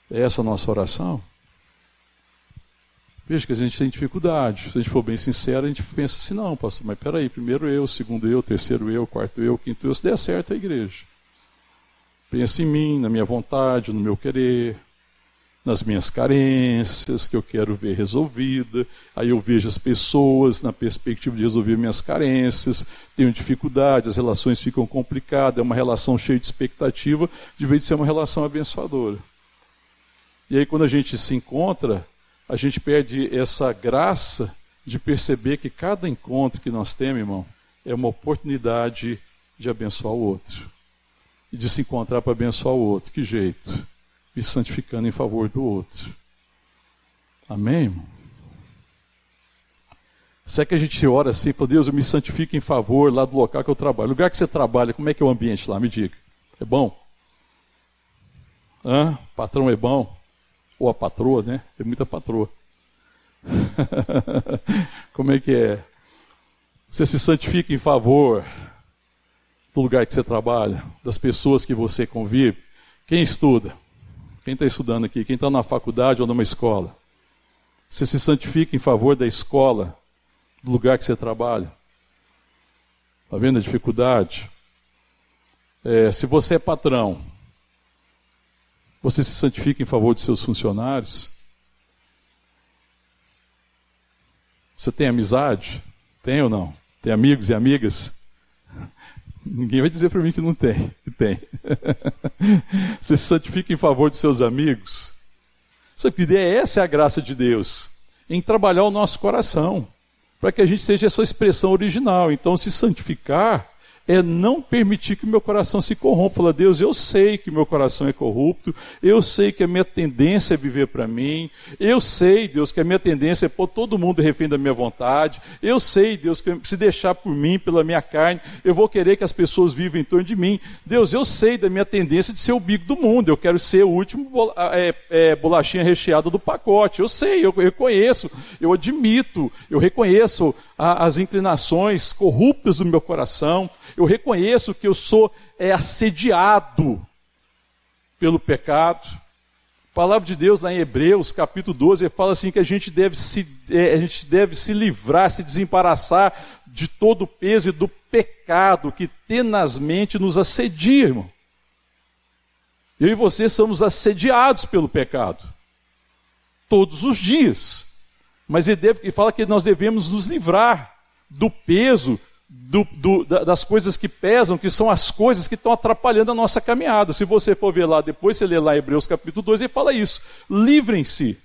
É essa a nossa oração? Veja que a gente tem dificuldade. Se a gente for bem sincero, a gente pensa assim, não, pastor, mas peraí, primeiro eu, segundo eu, terceiro eu, quarto eu, quinto eu, se der certo a igreja. Pensa em mim, na minha vontade, no meu querer, nas minhas carências, que eu quero ver resolvida. Aí eu vejo as pessoas na perspectiva de resolver minhas carências, tenho dificuldade, as relações ficam complicadas, é uma relação cheia de expectativa, de vez de ser uma relação abençoadora. E aí quando a gente se encontra, a gente perde essa graça de perceber que cada encontro que nós temos, irmão, é uma oportunidade de abençoar o outro. E de se encontrar para abençoar o outro. Que jeito? Me santificando em favor do outro. Amém? Irmão? Será que a gente ora assim fala, Deus, eu me santifico em favor lá do local que eu trabalho? O lugar que você trabalha, como é que é o ambiente lá? Me diga. É bom? Hã? O patrão é bom? Ou a patroa, né? Tem muita patroa. como é que é? Você se santifica em favor do lugar que você trabalha, das pessoas que você convive. Quem estuda? Quem está estudando aqui? Quem está na faculdade ou numa escola? Você se santifica em favor da escola, do lugar que você trabalha? Está vendo a dificuldade? É, se você é patrão, você se santifica em favor de seus funcionários? Você tem amizade? Tem ou não? Tem amigos e amigas? Ninguém vai dizer para mim que não tem. Que tem. Você se santifica em favor de seus amigos. Sabe que essa é a graça de Deus, em trabalhar o nosso coração, para que a gente seja essa expressão original. Então, se santificar é não permitir que meu coração se corrompa. Fala, Deus, eu sei que meu coração é corrupto, eu sei que a minha tendência é viver para mim, eu sei, Deus, que a minha tendência é pôr todo mundo refém da minha vontade, eu sei, Deus, que se deixar por mim, pela minha carne, eu vou querer que as pessoas vivam em torno de mim. Deus, eu sei da minha tendência de ser o bico do mundo, eu quero ser o último é, é, bolachinha recheada do pacote, eu sei, eu reconheço, eu admito, eu reconheço a, as inclinações corruptas do meu coração, eu reconheço que eu sou é, assediado pelo pecado. A palavra de Deus lá em Hebreus, capítulo 12, fala assim que a gente deve se, é, a gente deve se livrar, se desembaraçar de todo o peso e do pecado que tenazmente nos assedia, irmão. Eu e você somos assediados pelo pecado. Todos os dias. Mas ele, deve, ele fala que nós devemos nos livrar do peso do, do, das coisas que pesam, que são as coisas que estão atrapalhando a nossa caminhada. Se você for ver lá depois, você lê lá Hebreus capítulo 2, ele fala isso. Livrem-se,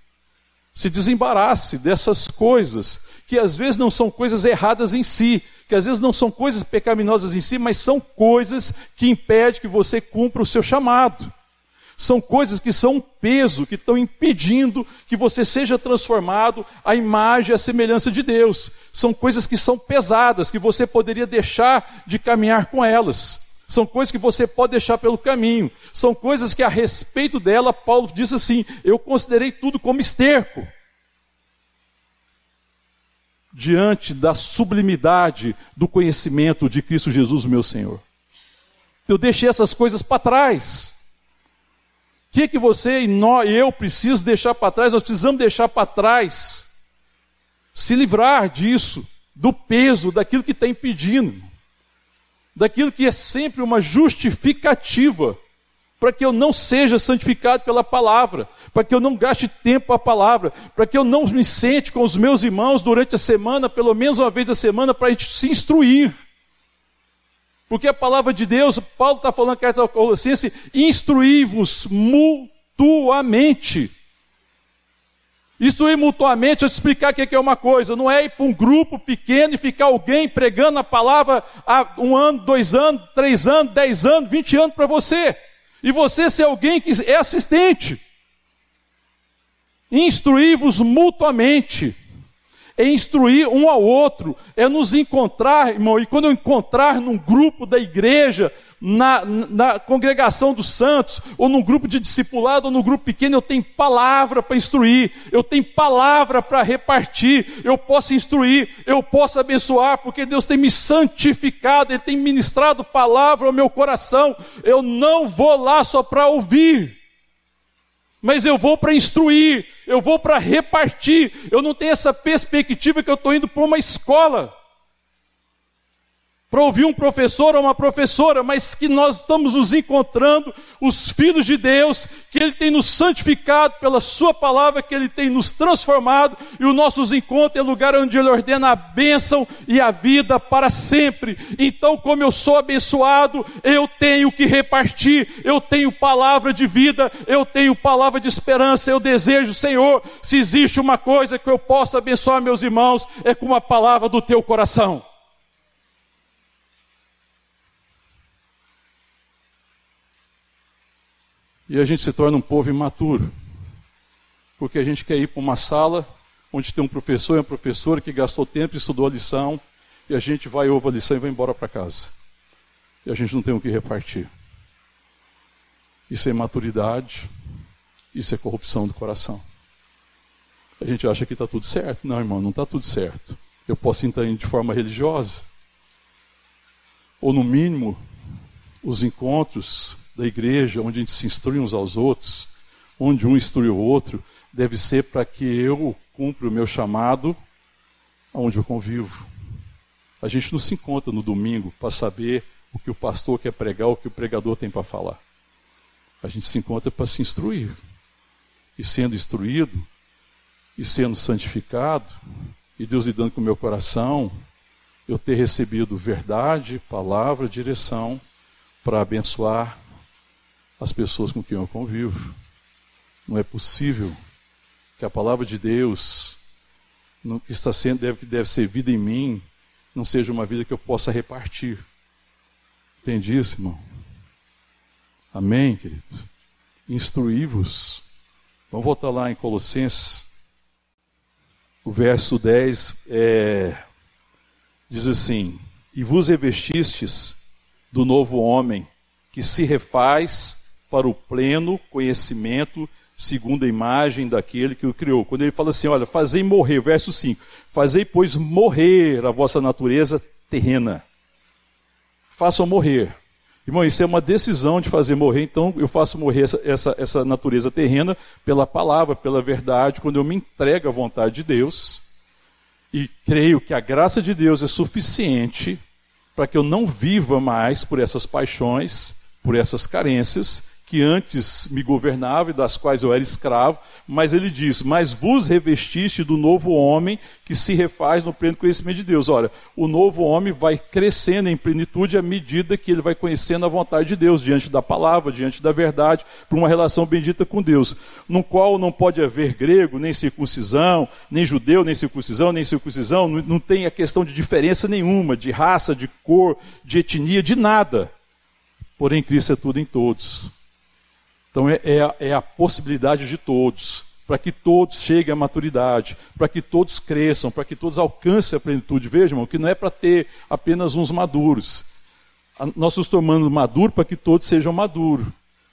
se desembarace dessas coisas, que às vezes não são coisas erradas em si, que às vezes não são coisas pecaminosas em si, mas são coisas que impedem que você cumpra o seu chamado. São coisas que são um peso, que estão impedindo que você seja transformado à imagem e à semelhança de Deus. São coisas que são pesadas, que você poderia deixar de caminhar com elas. São coisas que você pode deixar pelo caminho. São coisas que, a respeito dela, Paulo diz assim: Eu considerei tudo como esterco. Diante da sublimidade do conhecimento de Cristo Jesus, meu Senhor. Eu deixei essas coisas para trás. O que, que você e nós, eu preciso deixar para trás? Nós precisamos deixar para trás, se livrar disso, do peso, daquilo que está impedindo, daquilo que é sempre uma justificativa para que eu não seja santificado pela palavra, para que eu não gaste tempo a palavra, para que eu não me sente com os meus irmãos durante a semana, pelo menos uma vez a semana, para a gente se instruir. Porque a palavra de Deus, Paulo está falando que carta aos Colossenses, instruí-vos mutuamente. Instruir mutuamente, eu te explicar o que é uma coisa, não é ir para um grupo pequeno e ficar alguém pregando a palavra há um ano, dois anos, três anos, dez anos, vinte anos para você. E você ser alguém que é assistente. Instruí-vos mutuamente é instruir um ao outro, é nos encontrar, irmão, e quando eu encontrar num grupo da igreja, na, na congregação dos santos, ou num grupo de discipulado, ou num grupo pequeno, eu tenho palavra para instruir, eu tenho palavra para repartir, eu posso instruir, eu posso abençoar, porque Deus tem me santificado, Ele tem ministrado palavra ao meu coração, eu não vou lá só para ouvir, mas eu vou para instruir, eu vou para repartir, eu não tenho essa perspectiva que eu estou indo para uma escola para ouvir um professor ou uma professora, mas que nós estamos nos encontrando, os filhos de Deus, que Ele tem nos santificado pela Sua palavra, que Ele tem nos transformado, e o nossos encontros é lugar onde Ele ordena a bênção e a vida para sempre. Então, como eu sou abençoado, eu tenho que repartir, eu tenho palavra de vida, eu tenho palavra de esperança, eu desejo, Senhor, se existe uma coisa que eu possa abençoar meus irmãos, é com a palavra do Teu coração. E a gente se torna um povo imaturo. Porque a gente quer ir para uma sala onde tem um professor e uma professora que gastou tempo e estudou a lição, e a gente vai, ouve a lição e vai embora para casa. E a gente não tem o que repartir. Isso é imaturidade, isso é corrupção do coração. A gente acha que está tudo certo. Não, irmão, não está tudo certo. Eu posso entrar de forma religiosa, ou no mínimo, os encontros da igreja, onde a gente se instrui uns aos outros, onde um instrui o outro, deve ser para que eu cumpra o meu chamado aonde eu convivo. A gente não se encontra no domingo para saber o que o pastor quer pregar, o que o pregador tem para falar. A gente se encontra para se instruir. E sendo instruído, e sendo santificado, e Deus lidando com o meu coração, eu ter recebido verdade, palavra, direção para abençoar as pessoas com quem eu convivo. Não é possível que a palavra de Deus, que está sendo, deve, que deve ser vida em mim, não seja uma vida que eu possa repartir. Entendi isso, irmão? Amém, querido? Instruí-vos. Vamos voltar lá em Colossenses. O verso 10 é, diz assim: E vos revestistes do novo homem, que se refaz para o pleno conhecimento, segundo a imagem daquele que o criou. Quando ele fala assim: Olha, fazei morrer, verso 5: Fazei, pois, morrer a vossa natureza terrena. Façam morrer. Irmão, isso é uma decisão de fazer morrer, então eu faço morrer essa, essa, essa natureza terrena pela palavra, pela verdade, quando eu me entrego à vontade de Deus e creio que a graça de Deus é suficiente para que eu não viva mais por essas paixões, por essas carências, que antes me governava e das quais eu era escravo, mas ele diz: Mas vos revestiste do novo homem que se refaz no pleno conhecimento de Deus. Olha, o novo homem vai crescendo em plenitude à medida que ele vai conhecendo a vontade de Deus, diante da palavra, diante da verdade, por uma relação bendita com Deus, no qual não pode haver grego, nem circuncisão, nem judeu, nem circuncisão, nem circuncisão, não, não tem a questão de diferença nenhuma, de raça, de cor, de etnia, de nada. Porém, Cristo é tudo em todos. Então é, é, a, é a possibilidade de todos, para que todos cheguem à maturidade, para que todos cresçam, para que todos alcancem a plenitude. Vejam, que não é para ter apenas uns maduros. Nós nos tornamos maduros para que todos sejam maduros.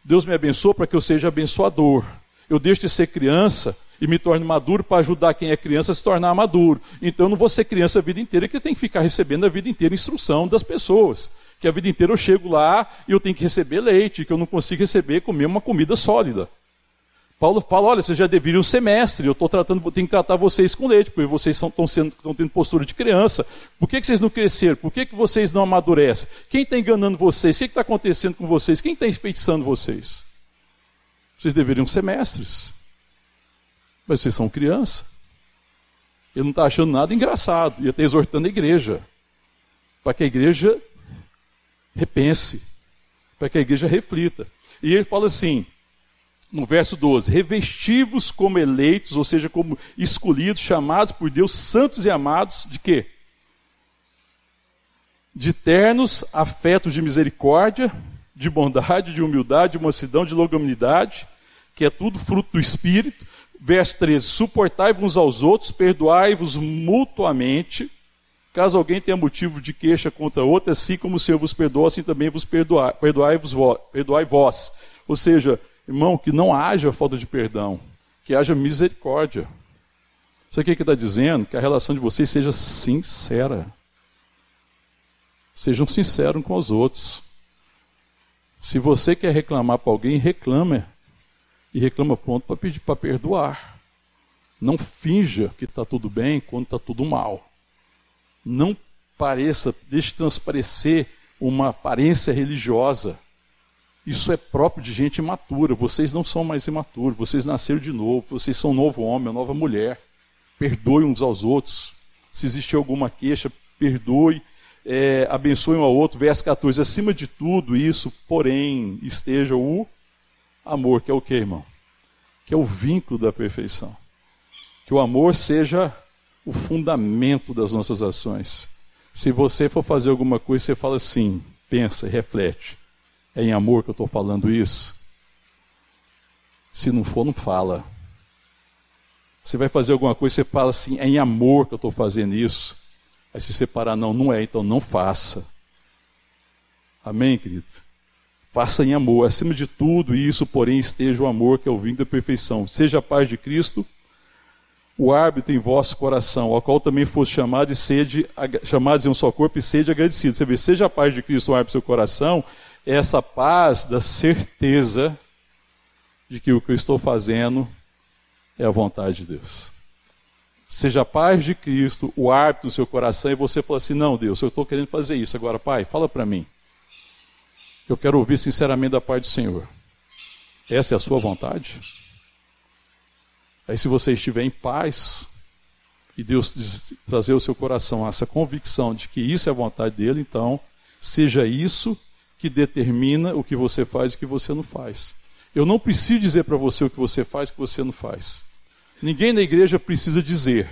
Deus me abençoa para que eu seja abençoador. Eu deixo de ser criança e me torno maduro para ajudar quem é criança a se tornar maduro. Então eu não vou ser criança a vida inteira, que eu tenho que ficar recebendo a vida inteira instrução das pessoas que a vida inteira eu chego lá e eu tenho que receber leite, que eu não consigo receber, comer uma comida sólida. Paulo fala: olha, vocês já deveriam ser mestre, eu estou tratando, tenho que tratar vocês com leite, porque vocês estão tendo postura de criança. Por que, que vocês não cresceram? Por que, que vocês não amadurecem? Quem está enganando vocês? O que está acontecendo com vocês? Quem está enfeitiçando vocês? Vocês deveriam ser mestres. Mas vocês são criança. Ele não está achando nada engraçado. E está exortando a igreja. Para que a igreja repense, para que a igreja reflita. E ele fala assim, no verso 12: Revestivos como eleitos, ou seja, como escolhidos, chamados por Deus, santos e amados, de quê? De ternos afetos de misericórdia, de bondade, de humildade, de mansidão, de longanimidade, que é tudo fruto do Espírito. Verso 13: Suportai-vos uns aos outros, perdoai-vos mutuamente Caso alguém tenha motivo de queixa contra outro, assim como o Senhor vos perdoa, assim também vos perdoai, perdoai-vos perdoai vós. Ou seja, irmão, que não haja falta de perdão, que haja misericórdia. Sabe o que está dizendo? Que a relação de vocês seja sincera. Sejam sinceros com os outros. Se você quer reclamar para alguém, reclame. E reclama pronto para pedir para perdoar. Não finja que está tudo bem quando está tudo mal não pareça, deixe transparecer uma aparência religiosa. Isso é próprio de gente imatura. Vocês não são mais imaturos, vocês nasceram de novo, vocês são um novo homem, uma nova mulher. Perdoe uns aos outros. Se existir alguma queixa, perdoe, é, abençoe um ao outro. Verso 14. Acima de tudo isso, porém, esteja o amor, que é o que, irmão? Que é o vínculo da perfeição. Que o amor seja o fundamento das nossas ações. Se você for fazer alguma coisa, você fala assim, pensa, reflete. É em amor que eu estou falando isso? Se não for, não fala. Você vai fazer alguma coisa, você fala assim, é em amor que eu estou fazendo isso. Aí se separar, não, não é, então não faça. Amém, querido? Faça em amor. Acima de tudo isso, porém, esteja o amor que é o vinho da perfeição. Seja a paz de Cristo o árbitro em vosso coração, ao qual também fosse chamado e sede, chamados em um só corpo e sede agradecido. Você vê, seja a paz de Cristo o árbitro em seu coração, é essa paz da certeza de que o que eu estou fazendo é a vontade de Deus. Seja a paz de Cristo, o árbitro no seu coração, e você fala assim: não, Deus, eu estou querendo fazer isso. Agora, Pai, fala para mim. Eu quero ouvir sinceramente da parte do Senhor. Essa é a sua vontade? Aí, se você estiver em paz, e Deus trazer ao seu coração essa convicção de que isso é a vontade dele, então, seja isso que determina o que você faz e o que você não faz. Eu não preciso dizer para você o que você faz e o que você não faz. Ninguém na igreja precisa dizer.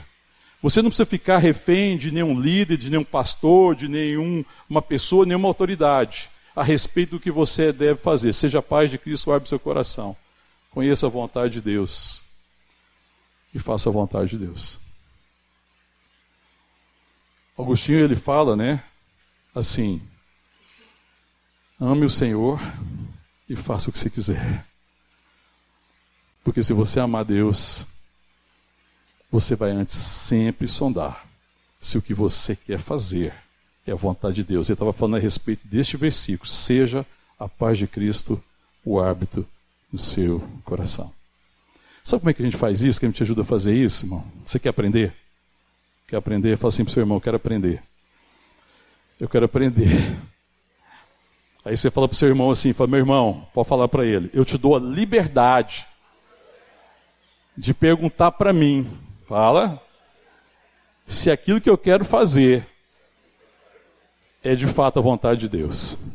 Você não precisa ficar refém de nenhum líder, de nenhum pastor, de nenhuma pessoa, nenhuma autoridade a respeito do que você deve fazer. Seja a paz de Cristo, abre seu coração. Conheça a vontade de Deus e faça a vontade de Deus. Agostinho ele fala, né, assim: ame o Senhor e faça o que você quiser. Porque se você amar Deus, você vai antes sempre sondar se o que você quer fazer é a vontade de Deus. Ele estava falando a respeito deste versículo: seja a paz de Cristo o árbitro do seu coração. Sabe como é que a gente faz isso? Quem te ajuda a fazer isso, irmão? Você quer aprender? Quer aprender? Fala assim para o seu irmão: eu quero aprender. Eu quero aprender. Aí você fala para o seu irmão assim: fala, meu irmão, pode falar para ele, eu te dou a liberdade de perguntar para mim, fala, se aquilo que eu quero fazer é de fato a vontade de Deus.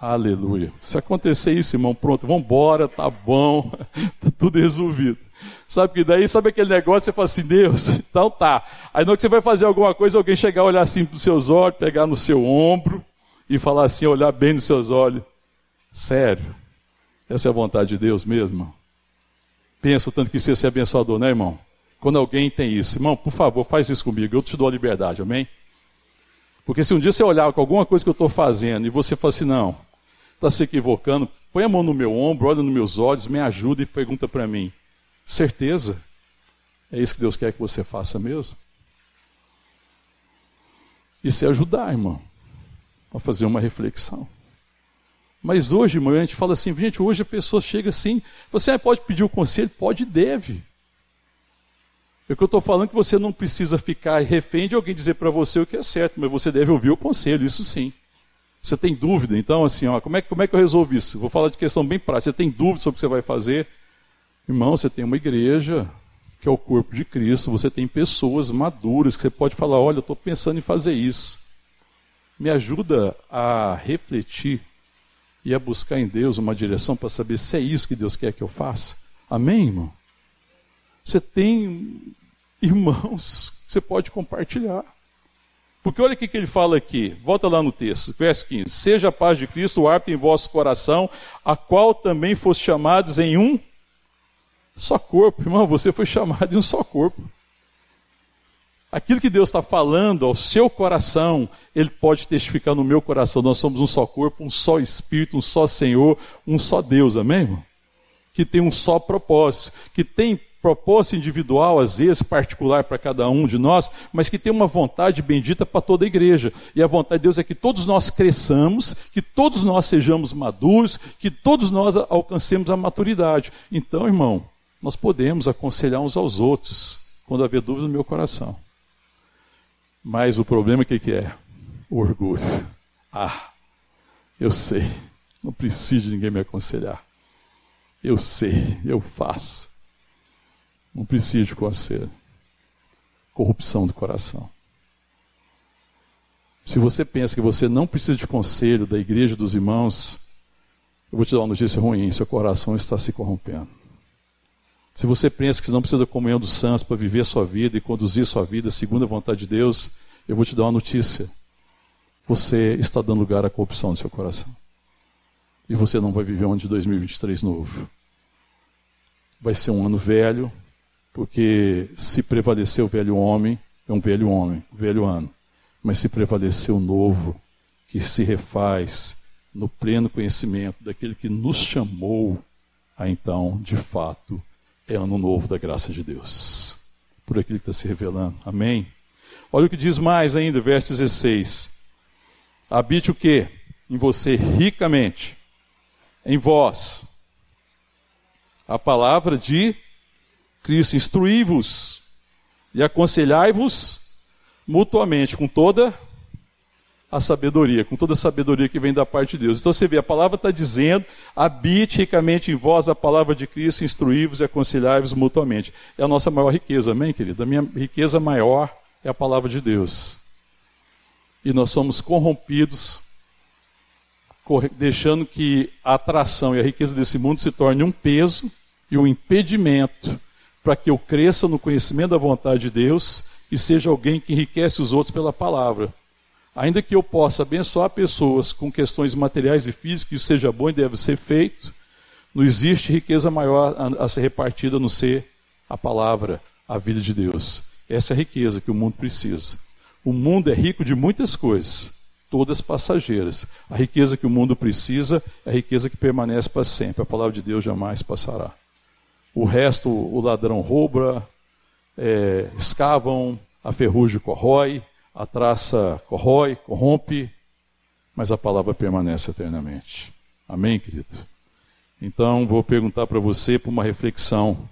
Aleluia. Se acontecer isso, irmão, pronto, vamos embora, tá bom, tá tudo resolvido. Sabe que daí, sabe aquele negócio, você fala assim, Deus, então tá. Aí na hora que você vai fazer alguma coisa, alguém chegar, olhar assim para os seus olhos, pegar no seu ombro e falar assim, olhar bem nos seus olhos. Sério, essa é a vontade de Deus mesmo? Pensa o tanto que você é abençoador, né, irmão? Quando alguém tem isso, irmão, por favor, faz isso comigo, eu te dou a liberdade, amém? Porque se um dia você olhar com alguma coisa que eu estou fazendo e você fala assim, não, está se equivocando, põe a mão no meu ombro, olha nos meus olhos, me ajuda e pergunta para mim: certeza? É isso que Deus quer que você faça mesmo? Isso é ajudar, irmão, a fazer uma reflexão. Mas hoje, irmão, a gente fala assim, gente, hoje a pessoa chega assim, você pode pedir o conselho? Pode e deve. É que eu estou falando que você não precisa ficar refém de alguém dizer para você o que é certo, mas você deve ouvir o conselho, isso sim. Você tem dúvida? Então, assim, ó, como, é, como é que eu resolvo isso? Vou falar de questão bem prática. Você tem dúvida sobre o que você vai fazer? Irmão, você tem uma igreja, que é o corpo de Cristo, você tem pessoas maduras que você pode falar: olha, eu estou pensando em fazer isso. Me ajuda a refletir e a buscar em Deus uma direção para saber se é isso que Deus quer que eu faça. Amém, irmão? Você tem irmãos você pode compartilhar. Porque olha o que ele fala aqui, volta lá no texto, verso 15: Seja a paz de Cristo o árbitro em vosso coração, a qual também foste chamados em um só corpo. Irmão, você foi chamado em um só corpo. Aquilo que Deus está falando ao seu coração, Ele pode testificar no meu coração. Nós somos um só corpo, um só Espírito, um só Senhor, um só Deus, amém, irmão? Que tem um só propósito, que tem propósito individual, às vezes particular para cada um de nós, mas que tem uma vontade bendita para toda a igreja. E a vontade de Deus é que todos nós cresçamos, que todos nós sejamos maduros, que todos nós alcancemos a maturidade. Então, irmão, nós podemos aconselhar uns aos outros quando haver dúvida no meu coração. Mas o problema é que é? O orgulho. Ah, eu sei, não preciso de ninguém me aconselhar. Eu sei, eu faço. Não preciso de conselho. Corrupção do coração. Se você pensa que você não precisa de conselho da igreja dos irmãos, eu vou te dar uma notícia ruim: seu coração está se corrompendo. Se você pensa que você não precisa da comunhão dos santos para viver a sua vida e conduzir a sua vida segundo a vontade de Deus, eu vou te dar uma notícia. Você está dando lugar à corrupção no seu coração. E você não vai viver um ano de 2023 novo. Vai ser um ano velho, porque se prevalecer o velho homem, é um velho homem, velho ano. Mas se prevalecer o novo, que se refaz no pleno conhecimento daquele que nos chamou, a então, de fato, é ano novo da graça de Deus. Por aquilo que está se revelando. Amém? Olha o que diz mais ainda, verso 16. Habite o quê? em você ricamente, em vós, a palavra de Cristo. Instruí-vos e aconselhai-vos mutuamente com toda a sabedoria, com toda a sabedoria que vem da parte de Deus. Então você vê, a palavra está dizendo: habite ricamente em vós a palavra de Cristo, instruí-vos e aconselhai-vos mutuamente. É a nossa maior riqueza, amém, querido? A minha riqueza maior é a palavra de Deus. E nós somos corrompidos, deixando que a atração e a riqueza desse mundo se torne um peso e um impedimento para que eu cresça no conhecimento da vontade de Deus e seja alguém que enriquece os outros pela palavra. Ainda que eu possa abençoar pessoas com questões materiais e físicas, isso seja bom e deve ser feito, não existe riqueza maior a, ser repartida no ser a palavra, a vida de Deus. Essa é a riqueza que o mundo precisa. O mundo é rico de muitas coisas, todas passageiras. A riqueza que o mundo precisa é a riqueza que permanece para sempre. A palavra de Deus jamais passará. O resto, o ladrão rouba, é, escavam, a ferrugem corrói, a traça corrói, corrompe, mas a palavra permanece eternamente. Amém, querido? Então, vou perguntar para você por uma reflexão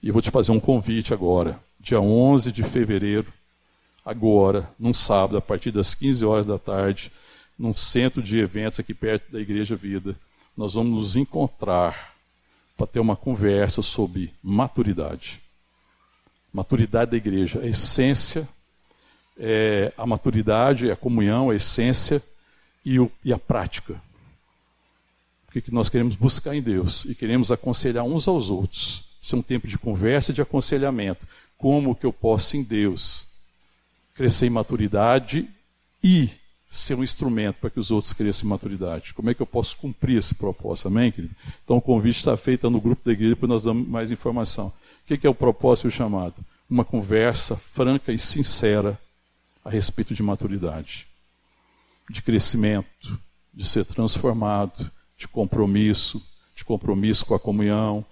e vou te fazer um convite agora, dia 11 de fevereiro, agora, num sábado, a partir das 15 horas da tarde, num centro de eventos aqui perto da Igreja Vida. Nós vamos nos encontrar para ter uma conversa sobre maturidade. Maturidade da igreja, a essência é a maturidade, a comunhão, a essência e, o, e a prática. O que, que nós queremos buscar em Deus e queremos aconselhar uns aos outros. Isso é um tempo de conversa e de aconselhamento. Como que eu posso, em Deus, crescer em maturidade e ser um instrumento para que os outros cresçam em maturidade? Como é que eu posso cumprir esse propósito? Amém, querido? Então o convite está feito no grupo da igreja para nós darmos mais informação. O que é o propósito e o chamado? Uma conversa franca e sincera a respeito de maturidade, de crescimento, de ser transformado, de compromisso, de compromisso com a comunhão,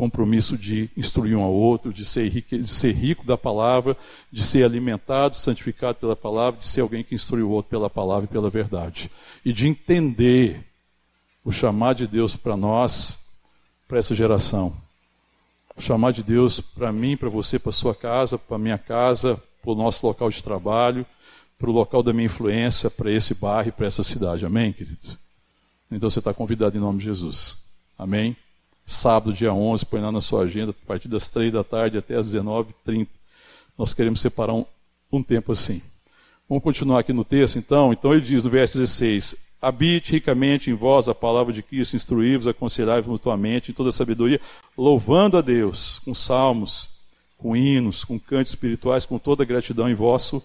compromisso de instruir um ao outro, de ser, rico, de ser rico da palavra, de ser alimentado, santificado pela palavra, de ser alguém que instrui o outro pela palavra e pela verdade. E de entender o chamado de Deus para nós, para essa geração. O chamado de Deus para mim, para você, para sua casa, para minha casa, para o nosso local de trabalho, para o local da minha influência, para esse bairro para essa cidade. Amém, querido? Então você está convidado em nome de Jesus. Amém? Sábado, dia 11, põe lá na sua agenda, a partir das 3 da tarde até as 19h30. Nós queremos separar um, um tempo assim. Vamos continuar aqui no texto, então. Então ele diz no verso 16: Habite ricamente em vós a palavra de Cristo, instruí-vos, aconselhai-vos mutuamente em toda sabedoria, louvando a Deus com salmos com hinos, com cantos espirituais, com toda gratidão em vosso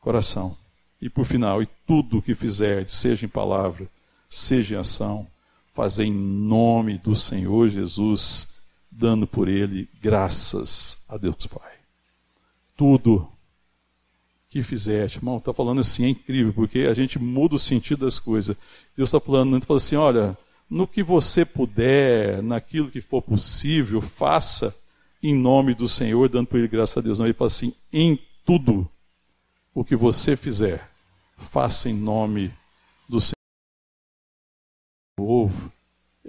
coração. E por final, e tudo o que fizerdes, seja em palavra, seja em ação, fazer em nome do Senhor Jesus, dando por ele graças a Deus Pai. Tudo que fizeste, irmão, está falando assim, é incrível, porque a gente muda o sentido das coisas. Deus está falando, ele fala assim: olha, no que você puder, naquilo que for possível, faça em nome do Senhor, dando por ele graças a Deus. Não, ele fala assim: em tudo o que você fizer, faça em nome do Senhor.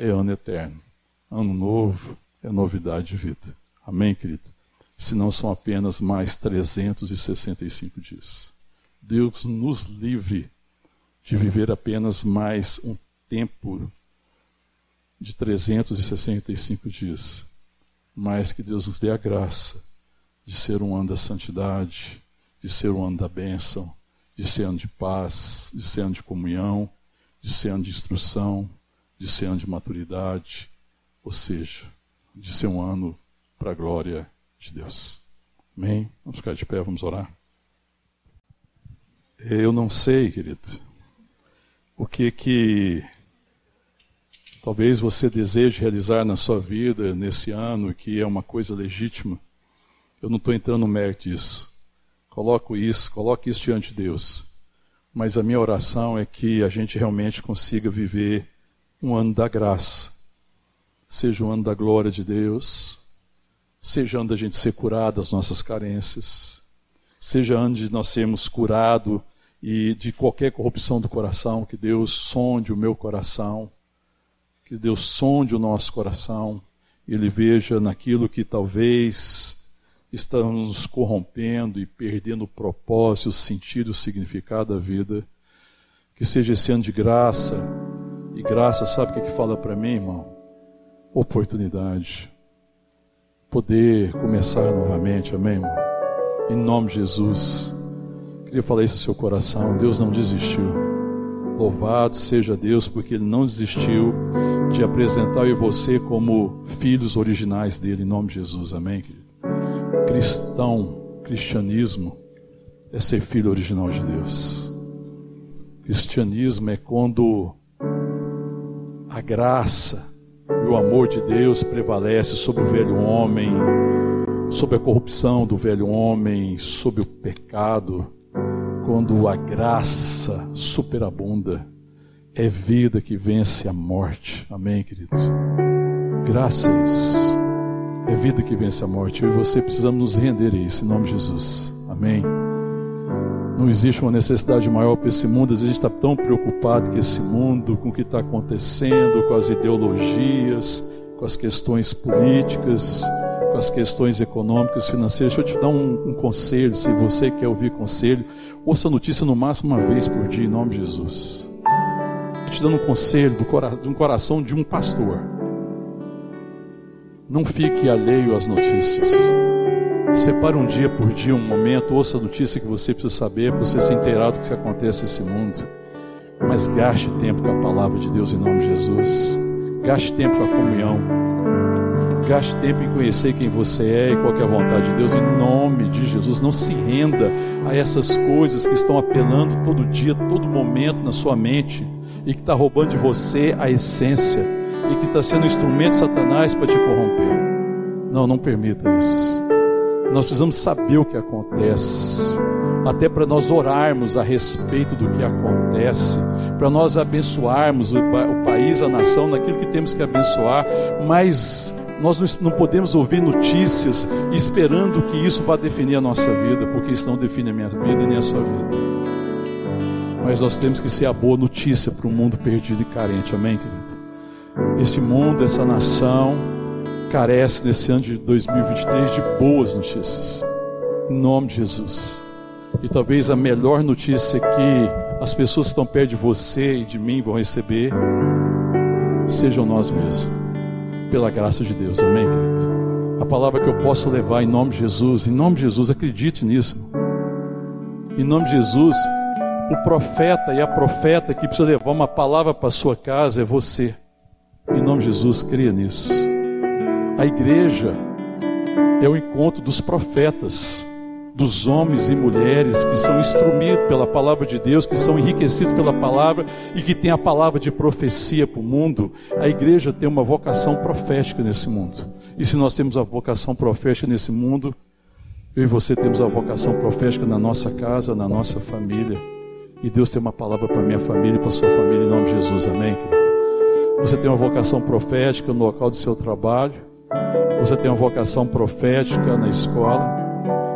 É ano eterno. Ano novo é novidade de vida. Amém, querido? Se não são apenas mais 365 dias. Deus nos livre de viver apenas mais um tempo de 365 dias mas que Deus nos dê a graça de ser um ano da santidade, de ser um ano da bênção, de ser ano de paz, de ser ano de comunhão, de ser ano de instrução, de ser ano de maturidade, ou seja, de ser um ano para a glória de Deus. Amém? Vamos ficar de pé, vamos orar. Eu não sei, querido, o que que talvez você deseje realizar na sua vida nesse ano, que é uma coisa legítima. Eu não estou entrando no mérito disso. Coloco isso, coloque isso diante de Deus. Mas a minha oração é que a gente realmente consiga viver um ano da graça. Seja um ano da glória de Deus, seja ano da gente ser curado das nossas carências, seja ano de nós sermos curados e de qualquer corrupção do coração, que Deus sonde o meu coração, que Deus sonde o nosso coração, Ele veja naquilo que talvez estamos corrompendo e perdendo o propósito, o sentido, o significado da vida. Que seja esse ano de graça, e graça, sabe o que, é que fala para mim, irmão? Oportunidade. Poder começar novamente, amém, irmão? Em nome de Jesus. Queria falar isso no seu coração. Deus não desistiu. Louvado seja Deus, porque Ele não desistiu de apresentar eu e você como filhos originais dele, em nome de Jesus. Amém, querido? Cristão, cristianismo é ser filho original de Deus. Cristianismo é quando a graça e o amor de Deus prevalece sobre o velho homem, sobre a corrupção do velho homem, sobre o pecado quando a graça superabunda, é vida que vence a morte. Amém, queridos? Graças. É vida que vence a morte. Eu e você precisamos nos render a isso, em nome de Jesus. Amém. Não existe uma necessidade maior para esse mundo. Às vezes a gente está tão preocupado com esse mundo, com o que está acontecendo, com as ideologias, com as questões políticas com as questões econômicas, financeiras. Deixa eu te dar um, um conselho, se você quer ouvir conselho, ouça a notícia no máximo uma vez por dia, em nome de Jesus. Estou te dando um conselho do cora de um coração de um pastor. Não fique alheio às notícias. Separe um dia por dia, um momento, ouça a notícia que você precisa saber, para você se inteirar do que acontece nesse mundo. Mas gaste tempo com a palavra de Deus em nome de Jesus. Gaste tempo com a comunhão Gaste tempo em conhecer quem você é e qual é a vontade de Deus, em nome de Jesus. Não se renda a essas coisas que estão apelando todo dia, todo momento na sua mente e que está roubando de você a essência e que está sendo um instrumento de Satanás para te corromper. Não, não permita isso. Nós precisamos saber o que acontece, até para nós orarmos a respeito do que acontece, para nós abençoarmos o, o país, a nação, naquilo que temos que abençoar, mas nós não podemos ouvir notícias esperando que isso vá definir a nossa vida, porque isso não define a minha vida nem a sua vida. Mas nós temos que ser a boa notícia para o mundo perdido e carente, amém, querido? Este mundo, essa nação, carece nesse ano de 2023 de boas notícias, em nome de Jesus. E talvez a melhor notícia que as pessoas que estão perto de você e de mim vão receber sejam nós mesmos pela graça de Deus. Amém, querido? A palavra que eu posso levar em nome de Jesus, em nome de Jesus, acredite nisso. Em nome de Jesus, o profeta e a profeta que precisa levar uma palavra para sua casa é você. Em nome de Jesus, creia nisso. A igreja é o encontro dos profetas dos homens e mulheres que são instruídos pela palavra de Deus, que são enriquecidos pela palavra e que têm a palavra de profecia para o mundo, a igreja tem uma vocação profética nesse mundo. E se nós temos a vocação profética nesse mundo, eu e você temos a vocação profética na nossa casa, na nossa família. E Deus tem uma palavra para minha família e para sua família em nome de Jesus. Amém, querido? Você tem uma vocação profética no local do seu trabalho. Você tem uma vocação profética na escola.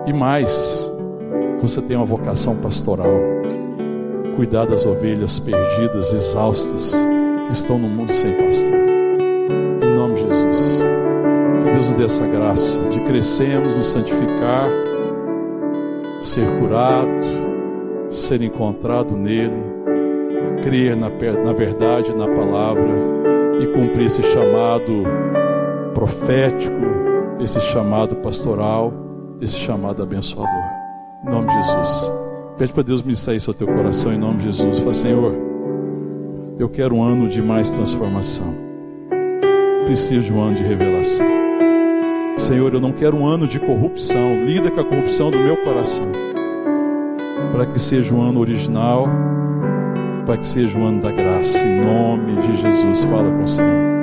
E mais, você tem uma vocação pastoral. Cuidar das ovelhas perdidas, exaustas, que estão no mundo sem pastor. Em nome de Jesus. Que Deus nos dê essa graça de crescermos, nos santificar, ser curado, ser encontrado nele, crer na, na verdade, na palavra e cumprir esse chamado profético, esse chamado pastoral esse chamado abençoador. Em nome de Jesus. Pede para Deus me sair seu teu coração em nome de Jesus. Fala, Senhor, eu quero um ano de mais transformação. Preciso de um ano de revelação. Senhor, eu não quero um ano de corrupção. Lida com a corrupção do meu coração. Para que seja um ano original, para que seja um ano da graça. Em nome de Jesus, fala com o Senhor.